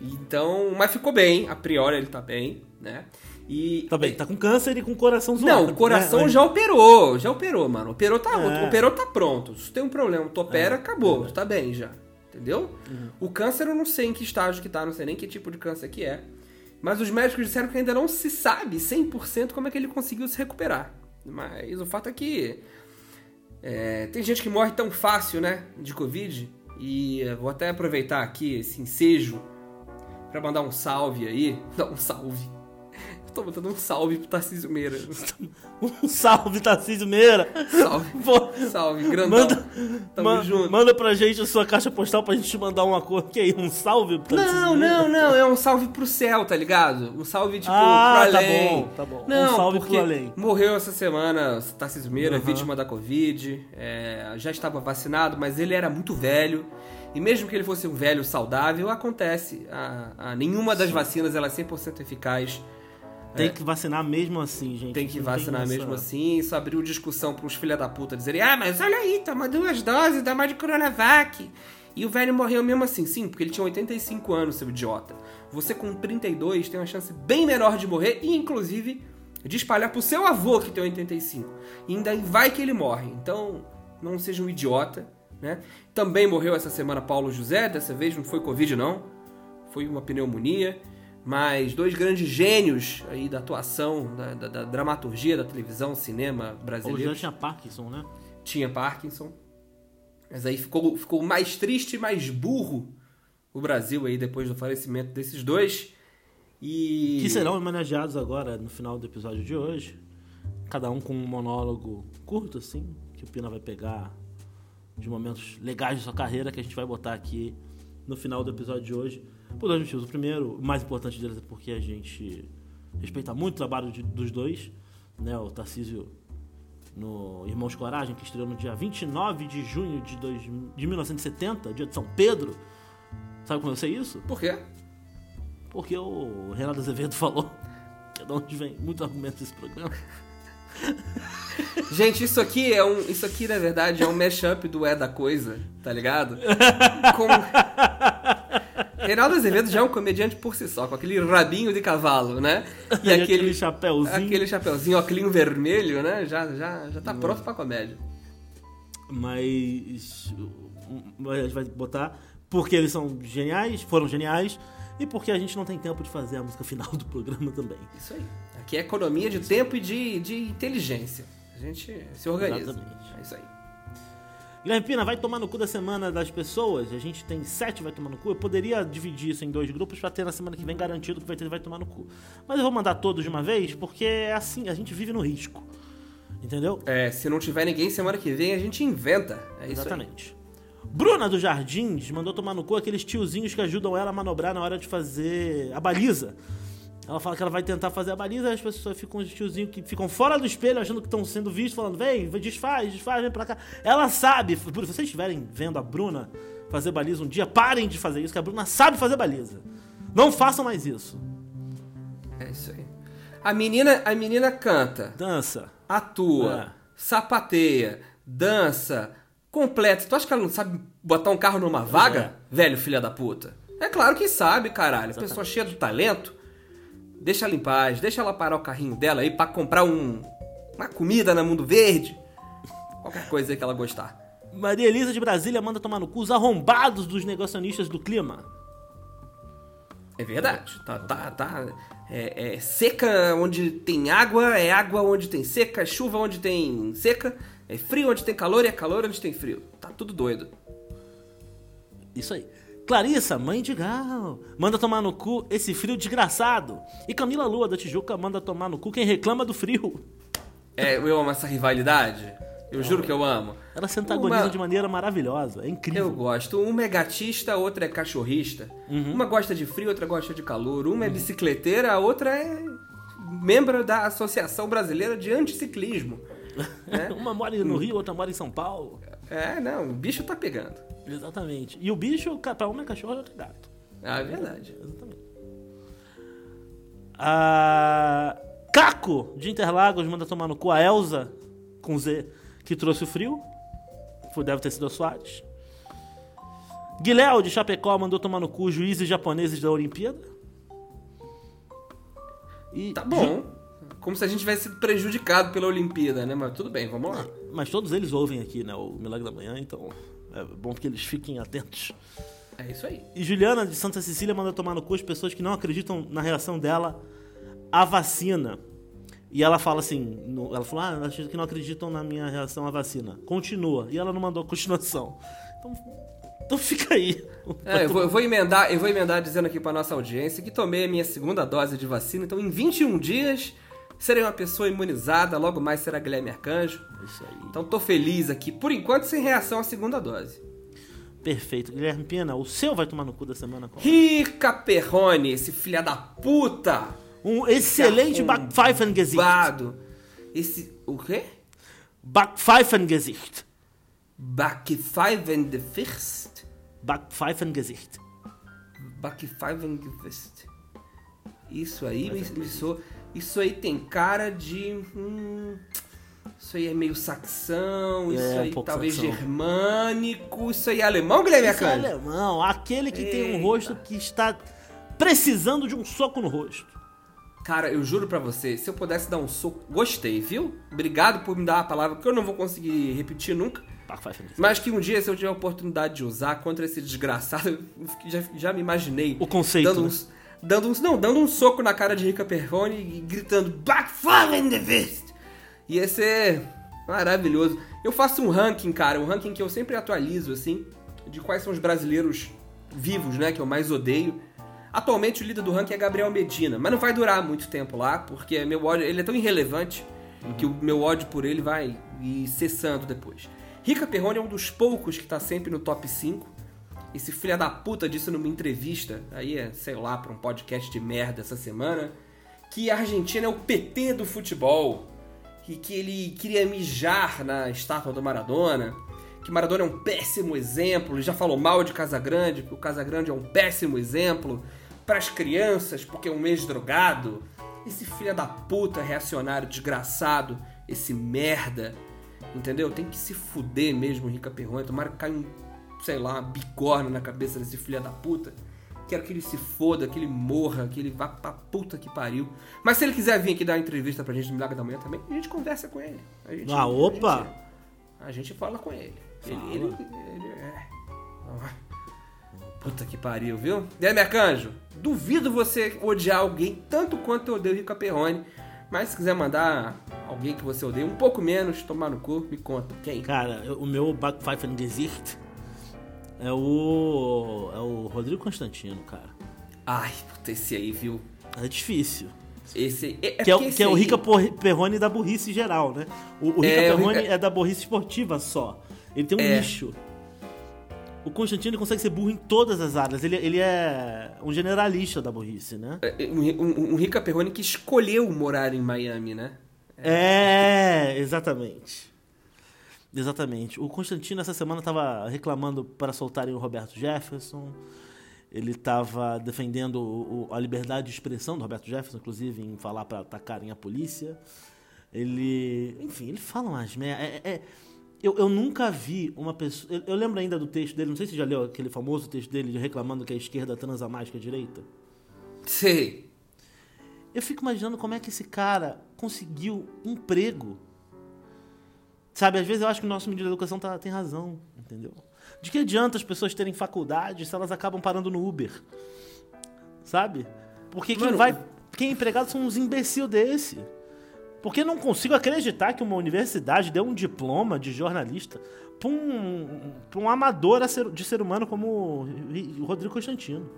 Então, mas ficou bem, a priori ele tá bem, né? E Tá bem, tá com câncer e com coração zoado. Não, o coração né? já operou, já operou, mano. Operou tá, É. operou tá pronto. Se tem um problema, tu opera, É, acabou, é. tá bem já. Entendeu? O câncer eu não sei em que estágio que tá, não sei nem que tipo de câncer que é. Mas os médicos disseram que ainda não se sabe 100% como é que ele conseguiu se recuperar. Mas o fato é que é, tem gente que morre tão fácil, né, de Covid. E vou até aproveitar aqui esse ensejo pra mandar um salve aí. <laughs> Não, um salve. Eu tô botando um salve pro Tarcísio Meira. <laughs> Um salve, Tarcísio Meira. Salve. <laughs> Pô, Salve, grandão. Manda- Tamo ma- junto. Manda pra gente a sua caixa postal pra gente te mandar uma coisa. Que aí, um salve pro Tarcísio Não, Meira? não, não, é um salve pro céu, tá ligado? Um salve, tipo, Ah, pro tá além. bom, tá bom. Um Não, salve porque pro além. morreu essa semana Tarcísio Meira, Aham. vítima da Covid, é, já estava vacinado, mas ele era muito velho. E mesmo que ele fosse um velho saudável, acontece. A, a- nenhuma das vacinas ela é 100% eficaz. Tem que vacinar mesmo assim, gente. Tem que Não vacinar essa- mesmo assim. Isso abriu discussão pros filha da puta dizerem: Ah, mas olha aí, toma duas doses, dá mais de Coronavac. E o velho morreu mesmo assim, sim, porque ele tinha 85 anos, seu idiota. Você com 32 tem uma chance bem menor de morrer e, inclusive, de espalhar pro seu avô que tem 85. E ainda vai que ele morre. Então, não seja um idiota, né? Também morreu essa semana Paulo José, dessa vez não foi Covid, não. Foi uma pneumonia. Mas dois grandes gênios aí da atuação, da, da- da dramaturgia, da televisão, cinema O brasileiro. já tinha Parkinson, né? Tinha Parkinson. Mas aí ficou, ficou mais triste e mais burro o Brasil aí depois do falecimento desses dois. E. Que serão homenageados agora no final do episódio de hoje. Cada um com um monólogo curto, assim, que o Pina vai pegar de momentos legais de sua carreira que a gente vai botar aqui no final do episódio de hoje. Por dois motivos. O primeiro, o mais importante deles é porque a gente respeita muito o trabalho de- dos dois. Né? O Tarcísio no Irmãos Coragem, que estreou no dia 29 de junho de, dois, de 1970, dia de São Pedro. Sabe como eu sei isso? Por quê? Porque o Renato Azevedo <laughs> falou. Que é de onde vem muito argumento desse programa. <laughs> Gente, isso aqui é um. Isso aqui, na verdade, é um mashup do É da Coisa, tá ligado? Com. Reinaldo Azevedo já é um comediante por si só, com aquele rabinho de cavalo, né? E, aquele, chapéuzinho. aquele chapeuzinho, óculos vermelho, né? Já, já, já tá pronto pra comédia. Mas. Mas a gente vai botar. porque eles são geniais, foram geniais, e porque a gente não tem tempo de fazer a música final do programa também. Isso aí. Aqui é economia de tempo e de, de inteligência. A gente se organiza. Exatamente. É isso aí. Guilherme Pina, vai tomar no cu da semana das pessoas. A gente tem sete vai tomar no cu. Eu poderia dividir isso em dois grupos pra ter na semana que vem garantido que vai ter vai tomar no cu. Mas eu vou mandar todos de uma vez porque é assim, a gente vive no risco. Entendeu? É, se não tiver ninguém, semana que vem a gente inventa. É isso Exatamente. Bruna dos Jardins mandou tomar no cu aqueles tiozinhos que ajudam ela a manobrar na hora de fazer a baliza. Ela fala que ela vai tentar fazer a baliza, as pessoas ficam os tiozinhos que ficam fora do espelho achando que estão sendo vistos, falando: vem, desfaz, desfaz, vem pra cá. Ela sabe, se vocês estiverem vendo a Bruna fazer baliza um dia, parem de fazer isso, que a Bruna sabe fazer baliza. Não façam mais isso. É isso aí. A menina, a menina canta, Dança. atua, É. sapateia, dança, completa. Tu acha que ela não sabe botar um carro numa vaga? Velho filha da puta. É claro que sabe, caralho. Pessoa cheia do talento. Deixa ela em paz, deixa ela parar o carrinho dela aí pra comprar um, uma comida na Mundo Verde. Qualquer coisa aí que ela gostar. Maria Elisa de Brasília manda tomar no cu os arrombados dos negacionistas do clima. É verdade. Tá, tá, tá. É, é seca onde tem água, é água onde tem seca, é chuva onde tem seca, é frio onde tem calor e é calor onde tem frio. Tá tudo doido. Isso aí. Clarissa, mãe de Gal, manda tomar no cu esse frio desgraçado. E Camila Lua da Tijuca manda tomar no cu quem reclama do frio. É, eu amo essa rivalidade. Eu juro que eu amo. Ela se antagoniza Uma- de maneira maravilhosa. É Eu incrível. gosto. Uma é gatista, outra é cachorrista. Uma gosta de frio, outra gosta de calor. Uma é bicicleteira, a outra é membro da Associação Brasileira de Anticiclismo. <laughs> né? Uma mora no Rio, outra mora em São Paulo. É, não, o bicho tá pegando. Exatamente. E o bicho, pra um é cachorro e outro é gato. Ah, é verdade. Exatamente. A Caco de Interlagos manda tomar no cu a Elza com Z que trouxe o frio. Deve ter sido a Soares. Guilherme de Chapecó mandou tomar no cu os juízes japoneses da Olimpíada. E Tá bom. Como se a gente tivesse sido prejudicado pela Olimpíada, né? Mas tudo bem, vamos lá. Mas todos eles ouvem aqui, né? O Milagre da Manhã, então é bom que eles fiquem atentos. É isso aí. E Juliana de Santa Cecília manda tomar no cu as pessoas que não acreditam na reação dela à vacina. E ela fala assim, no- ela falou, ah, acho que não acreditam na minha reação à vacina. Continua. E ela não mandou continuação. Então, então fica aí. <laughs> É, eu, vou, eu vou emendar, eu vou emendar dizendo aqui pra nossa audiência que tomei a minha segunda dose de vacina, então em 21 dias serei uma pessoa imunizada, logo mais será Guilherme Arcanjo. Isso aí. Então tô feliz aqui, por enquanto sem reação à segunda dose. Perfeito. Guilherme Pena, o seu vai tomar no cu da semana qual? Rica Perrone, esse filha da puta! Um excelente Backpfeifengesicht. Bado. Esse. O quê? Backpfeifengesicht. Backpfeifengesicht. Back Five and the First. Isso aí me, me soa- Isso aí tem cara de. hum, isso aí é meio saxão, É, isso um aí pouco talvez saxão. germânico, isso aí é alemão, Guilherme Esse é alemão, aquele que tem um Eita. rosto que está precisando de um soco no rosto. Cara, eu juro pra você, se eu pudesse dar um soco. Gostei, viu? Obrigado por me dar a palavra que eu não vou conseguir repetir nunca. Backpfeifengesicht. Mas que um dia, se eu tiver a oportunidade de usar contra esse desgraçado, <laughs> eu já, já me imaginei. O conceito, Dando né? Dando uns. Não, dando um soco na cara de Rica Perrone e gritando Backfire in the Fist! Ia ser maravilhoso. Eu faço um ranking, cara, um ranking que eu sempre atualizo, assim, de quais são os brasileiros vivos, né, que eu mais odeio. Atualmente o líder do ranking é Gabriel Medina, mas não vai durar muito tempo lá, porque meu ódio, ele é tão irrelevante que o meu ódio por ele vai cessando depois. Rica Perrone é um dos poucos que tá sempre no top 5. Esse filho da puta disse numa entrevista, aí é, sei lá, pra um podcast de merda essa semana, que a Argentina é o PT do futebol. E que ele queria mijar na estátua do Maradona. Que Maradona é um péssimo exemplo. Ele já falou mal de Casagrande, que o Casagrande é um péssimo exemplo para as crianças, porque é um ex-drogado. Esse filho da puta reacionário desgraçado, esse merda. Entendeu? Tem que se fuder mesmo, Rica Perrone. Tomara que caia um, sei lá, uma bigorna na cabeça desse filho da puta. Quero que ele se foda, que ele morra, que ele vá pra puta que pariu. Mas se ele quiser vir aqui dar uma entrevista pra gente no Milagre da Manhã também, a gente conversa com ele. A gente, Ah, opa! A gente, a gente fala com ele. Ele, ele, ele é. Puta que pariu, viu? E aí, Mercanjo, duvido você odiar alguém tanto quanto eu odeio o Rica Perrone. Mas se quiser mandar alguém que você odeia um pouco menos, tomar no cu, me conta. Quem? Cara, o meu Backpfeifen Gesicht é o. É o Rodrigo Constantino, cara. Ai, puta, esse aí, viu? É difícil. Esse, é, é que, é, que é o Rica Perrone da burrice geral, né? O, o Rica é, Perrone é da burrice esportiva só. Ele tem um é. nicho. O Constantino consegue ser burro em todas as áreas. Ele, ele é um generalista da burrice, né? É, um, um, um Rica Perrone que escolheu morar em Miami, né? É, exatamente. Exatamente. O Constantino essa semana estava reclamando para soltarem o Roberto Jefferson. Ele estava defendendo o, a liberdade de expressão do Roberto Jefferson, inclusive, em falar para atacarem a polícia. Ele. Enfim, ele fala umas merda. É, é, eu, eu nunca vi uma pessoa. Eu, eu, lembro ainda do texto dele, não sei se você já leu aquele famoso texto dele reclamando que a esquerda transa mais que a direita. Sei. Eu fico imaginando como é que esse cara conseguiu emprego Sabe, às vezes eu acho que o nosso ministro da educação tá, tem razão, entendeu? De que adianta as pessoas terem faculdade se elas acabam parando no Uber? Sabe? Porque quem Mano, vai. Quem é empregado são uns imbecil desse. Porque não consigo acreditar que uma universidade deu um diploma de jornalista pra um, pra um amador de ser humano como o Rodrigo Constantino.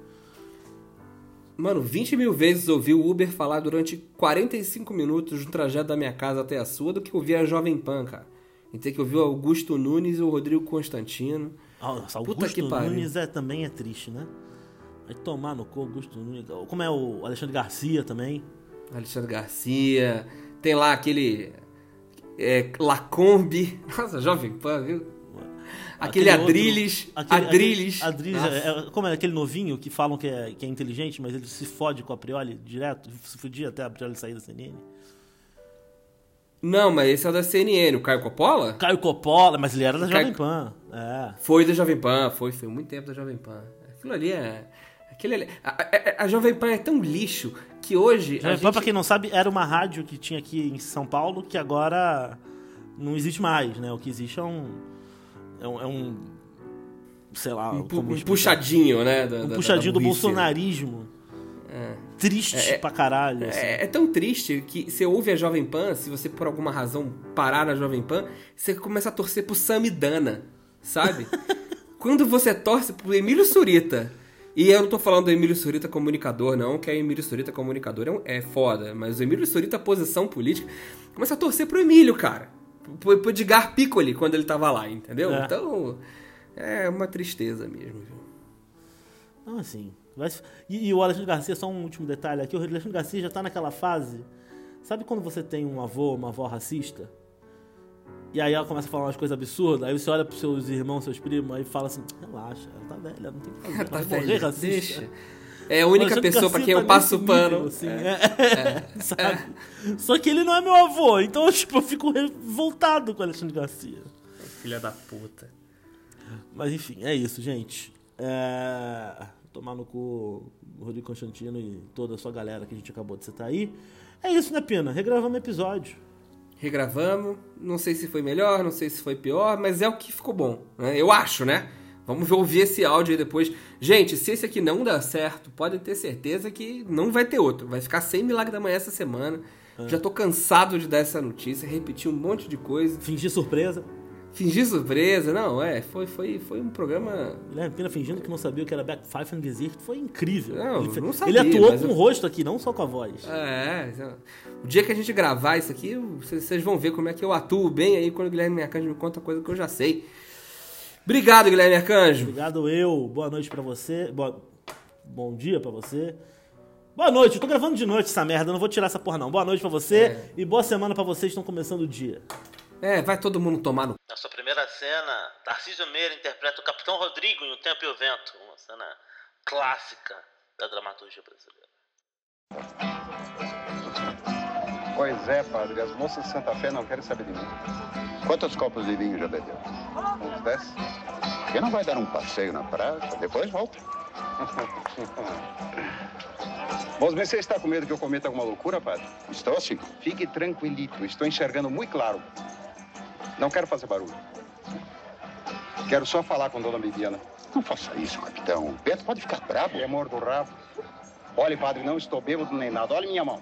Mano, 20 mil vezes ouvi o Uber falar durante 45 minutos do trajeto da minha casa até a sua do que ouvir a Jovem Pan, cara. A gente tem que ouvir o Augusto Nunes e o Rodrigo Constantino. Nossa, Augusto Puta que Nunes é, também é triste, né? Vai tomar no cu, Augusto Nunes. Como é o Alexandre Garcia também? Alexandre Garcia. Tem lá aquele. É, Lacombe. <laughs> Nossa, Jovem Pan, viu? Aquele, aquele Adrilles. Outro, aquele, Adrilles. Adrilles é, é, como é aquele novinho que falam que é, que é inteligente, mas ele se fode com a Prioli direto, se fudia até a Prioli sair da CNN? Não, mas esse é o da CNN, o Caio Coppola? Caio Coppola, mas ele era da Jovem Pan. É. Foi da Jovem Pan, foi, foi muito tempo da Jovem Pan. Aquilo ali é. Aquele ali, a, a, a Jovem Pan é tão lixo que hoje. Jovem Pan, pra quem não sabe, era uma rádio que tinha aqui em São Paulo que agora não existe mais, né? O que existe é um. É um. É um sei lá. Um, um puxadinho, né? Da, um puxadinho da, da do bolsonarismo. É. Triste é, é, pra caralho. É, assim. É, é, tão triste que você ouve a Jovem Pan, se você por alguma razão parar na Jovem Pan, você começa a torcer pro Samidana, sabe? <laughs> Quando você torce pro Emílio Surita. E eu não tô falando do Emílio Surita comunicador, não, que é Emílio Surita comunicador é, um, é foda, mas o Emílio Surita, posição política, começa a torcer pro Emílio, cara. Pro, pro Edgar Piccoli, quando ele tava lá, entendeu? É. Então, é uma tristeza mesmo, viu? Não, assim, e, e, o Alexandre Garcia, só um último detalhe aqui, o Alexandre Garcia já tá naquela fase. Sabe quando você tem um avô, uma avó racista? E aí ela começa a falar umas coisas absurdas, aí você olha pros seus irmãos, seus primos, aí fala assim, relaxa, ela tá velha, não tem que fazer, <laughs> tá vai morrer racista. Deixa. É a única pessoa para quem tá eu passo o pano. Assim, é. <laughs> É. sabe? É. Só que ele não é meu avô, então <laughs> tipo, eu fico revoltado com o Alexandre Garcia. Filha da puta. Mas enfim, é isso, gente. É tomar no cu o Rodrigo Constantino e toda a sua galera que a gente acabou de citar aí. É isso, né, Pina? Regravamos o episódio. Regravamos. Não sei se foi melhor, não sei se foi pior, mas é o que ficou bom. Né? Eu acho, né? Vamos ouvir esse áudio aí depois. Gente, se esse aqui não dá certo, podem ter certeza que não vai ter outro. Vai ficar sem milagre da manhã essa semana. É. Já tô cansado de dar essa notícia, repetir um monte de coisa. Fingir surpresa. Fingir surpresa, não, é, foi, foi, foi um programa. Guilherme Pina fingindo que não sabia o que era Back Five and Gesicht, foi incrível. Não, ele, não sabia. Ele atuou com eu... o rosto aqui, não só com a voz. É, o dia que a gente gravar isso aqui, vocês vão ver como é que eu atuo bem aí quando o Guilherme Arcanjo me conta coisa que eu já sei. Obrigado, Guilherme Arcanjo. Obrigado eu. Boa noite para você. Boa... Bom dia para você. Boa noite, eu tô gravando de noite essa merda, não vou tirar essa porra não. Boa noite para você é. e boa semana para vocês que estão começando o dia. É, vai todo mundo tomar no. Na sua primeira cena, Tarcísio Meira interpreta o Capitão Rodrigo em O Tempo e o Vento, uma cena clássica da dramaturgia brasileira. Pois é, padre, as moças de Santa Fé não querem saber de mim. Quantos copos de vinho já bebeu? Uns dez? Por não vai dar um passeio na praia? Depois volta. <laughs> Você está com medo que eu cometa alguma loucura, padre? Estou sim. Fique tranquilito, estou enxergando muito claro. Não quero fazer barulho. Quero só falar com Dona Bibiana. Não faça isso, capitão. O Beto pode ficar bravo. É mordo do rabo. Olhe, padre, não estou bêbado nem nada. Olhe minha mão.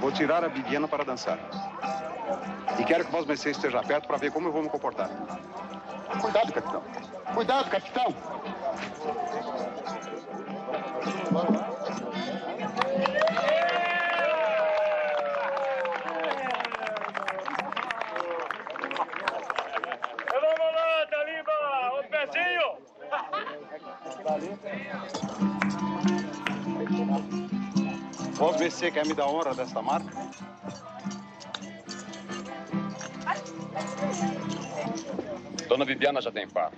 Vou tirar a Bibiana para dançar. E quero que Vós Mercê esteja perto para ver como eu vou me comportar. Cuidado, capitão. Cuidado, capitão. Vamos lá, Talimba! O pezinho! Vós Mercê quer me dar honra desta marca? Dona Bibiana já tem par.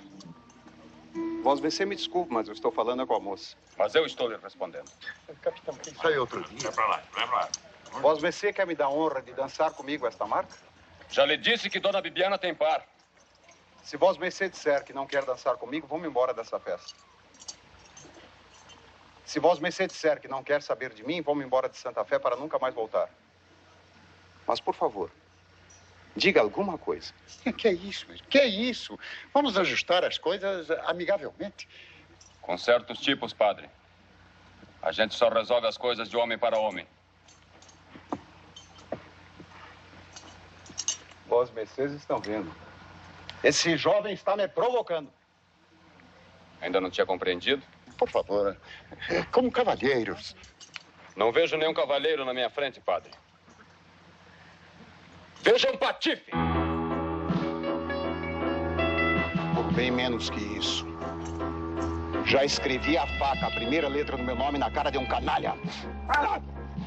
Vós Mercê me desculpe, mas eu estou falando com a moça. Mas eu estou lhe respondendo. Capitão, isso aí outro dia. Vai pra lá, vai pra lá. Vós Mercê quer me dar honra de dançar comigo esta marca? Já lhe disse que Dona Bibiana tem par. Se Vós Mercê disser que não quer dançar comigo, vamos embora dessa festa. Se Vós Mercê disser que não quer saber de mim, vamos embora de Santa Fé para nunca mais voltar. Mas, por favor, diga alguma coisa. Que é isso? Que é isso? Vamos ajustar as coisas amigavelmente. Com certos tipos, padre. A gente só resolve as coisas de homem para homem. Vós Mercês estão vendo. Esse jovem está me provocando. Ainda não tinha compreendido? Por favor, como cavalheiros. Não vejo nenhum cavalheiro na minha frente, padre. Veja um patife! Por bem menos que isso. Já escrevi a faca, a primeira letra do meu nome na cara de um canalha.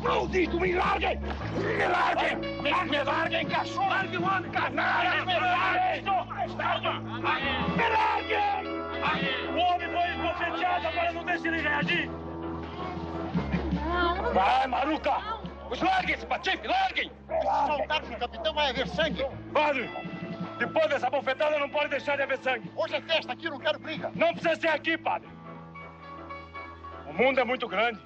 Maldito, me larguem! Me larguem! Me, me larguem, cachorro! Largue o homem, canalha! Me larguem! Me larguem! O homem foi esbofeteado, agora não deixa ele reagir! Vai, maruca! Os larguem esse patife, larguem! Soltar-se, capitão, vai haver sangue. Padre, depois dessa bofetada não pode deixar de haver sangue. Hoje é festa aqui, não quero briga. Não precisa ser aqui, padre. O mundo é muito grande.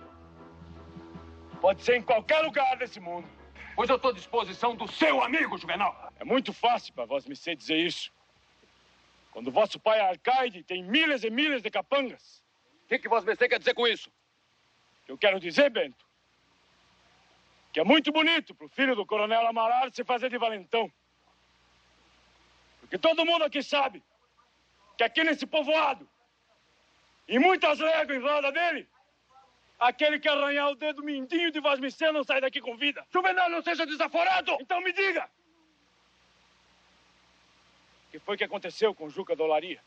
Pode ser em qualquer lugar desse mundo. Pois eu estou à disposição do seu amigo, Juvenal. É muito fácil para vós me ser dizer isso. Quando vosso pai é alcaide, tem milhas e milhas de capangas. O que, que Vossa Mercê quer dizer com isso? Eu quero dizer, Bento, que é muito bonito pro filho do coronel Amaral se fazer de valentão. Porque todo mundo aqui sabe que aqui nesse povoado, e muitas léguas em roda dele, aquele que arranhar o dedo mindinho de Vaz Micê não sai daqui com vida. Juvenal, não seja desaforado! Então me diga! O que foi que aconteceu com Juca Dolaria?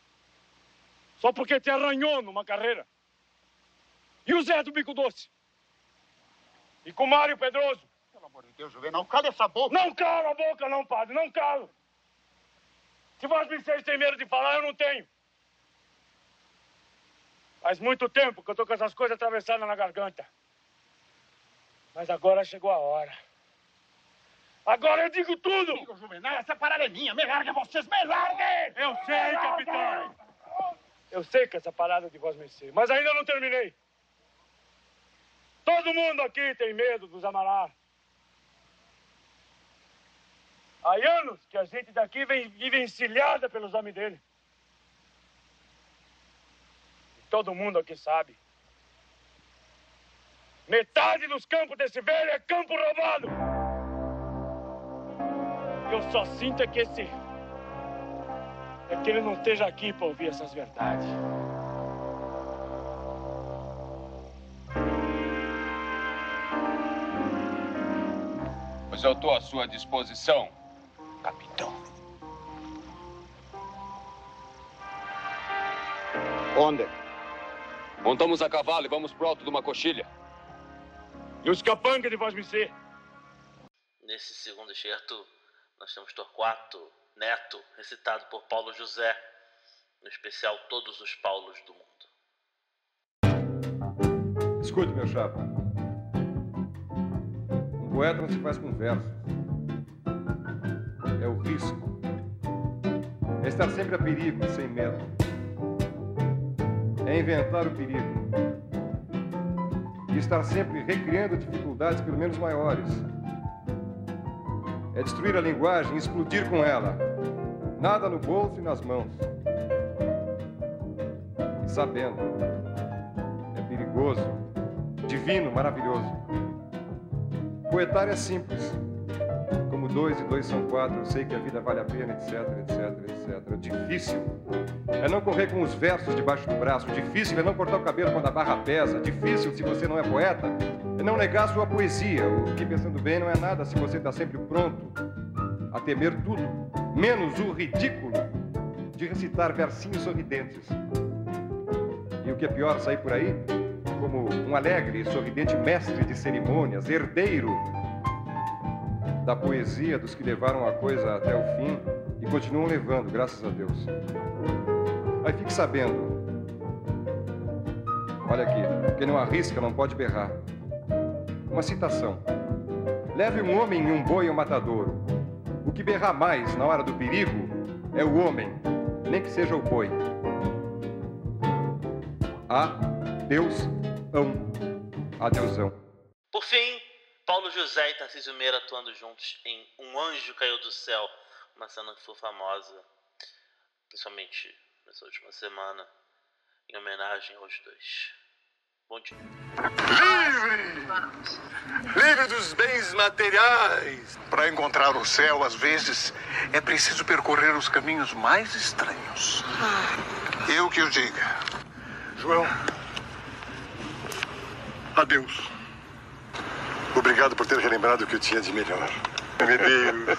Só porque te arranhou numa carreira. E o Zé do Bico Doce? E com Mário Pedroso? Pelo amor de Deus, Juvenal, cala essa boca. Não calo a boca, não, padre, não calo. Se Vicente tem medo de falar, eu não tenho. Faz muito tempo que eu tô com essas coisas atravessadas na garganta. Mas agora chegou a hora. Agora eu digo tudo! Diga, Juvenal, essa parada é minha. Me larguem vocês, me larguem! Eu sei, capitão! Eu sei que essa parada de voz mercê, mas ainda não terminei. Todo mundo aqui tem medo dos Amará. Há anos que a gente daqui vem, vive encilhada pelos homens dele. E todo mundo aqui sabe. Metade dos campos desse velho é campo roubado. Eu só sinto é que esse. É que ele não esteja aqui para ouvir essas verdades. Pois eu estou à sua disposição, capitão. Onde? Montamos a cavalo e vamos pro alto de uma coxilha. E os capangas de Voz Micê? Nesse segundo excerto, nós temos Torquato Neto, recitado por Paulo José, no especial Todos os Paulos do Mundo. Escute, meu chapa. Poeta não se faz com versos. É o risco. É estar sempre a perigo, sem medo. É inventar o perigo. e estar sempre recriando dificuldades pelo menos maiores. É destruir a linguagem e explodir com ela. Nada no bolso e nas mãos. E sabendo. É perigoso, divino, maravilhoso. Poetário é simples. Como dois e dois são quatro, eu sei que a vida vale a pena, etc, etc, etc. Difícil é não correr com os versos debaixo do braço. Difícil é não cortar o cabelo quando a barra pesa. Difícil, se você não é poeta, é não negar sua poesia. O que, pensando bem, não é nada se você está sempre pronto a temer tudo, menos o ridículo de recitar versinhos sorridentes. E o que é pior, sair por aí como um alegre e sorridente mestre de cerimônias, herdeiro da poesia dos que levaram a coisa até o fim e continuam levando, graças a Deus. Aí fique sabendo. Olha aqui, quem não arrisca não pode berrar. Uma citação. Leve um homem e um boi ao matadouro. O que berrar mais na hora do perigo é o homem, nem que seja o boi. A Deus. Adeusão. Por fim, Paulo José e Tarcísio Meira atuando juntos em Um Anjo Caiu do Céu, uma cena que foi famosa, principalmente nessa última semana, em homenagem aos dois. Bom dia. Livre! Livre dos bens materiais. Para encontrar o céu, às vezes, é preciso percorrer os caminhos mais estranhos. Eu que o diga. João, adeus. Obrigado por ter relembrado o que eu tinha de melhor. Meu.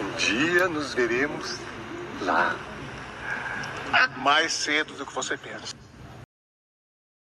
Um dia nos veremos lá. Mais cedo do que você pensa.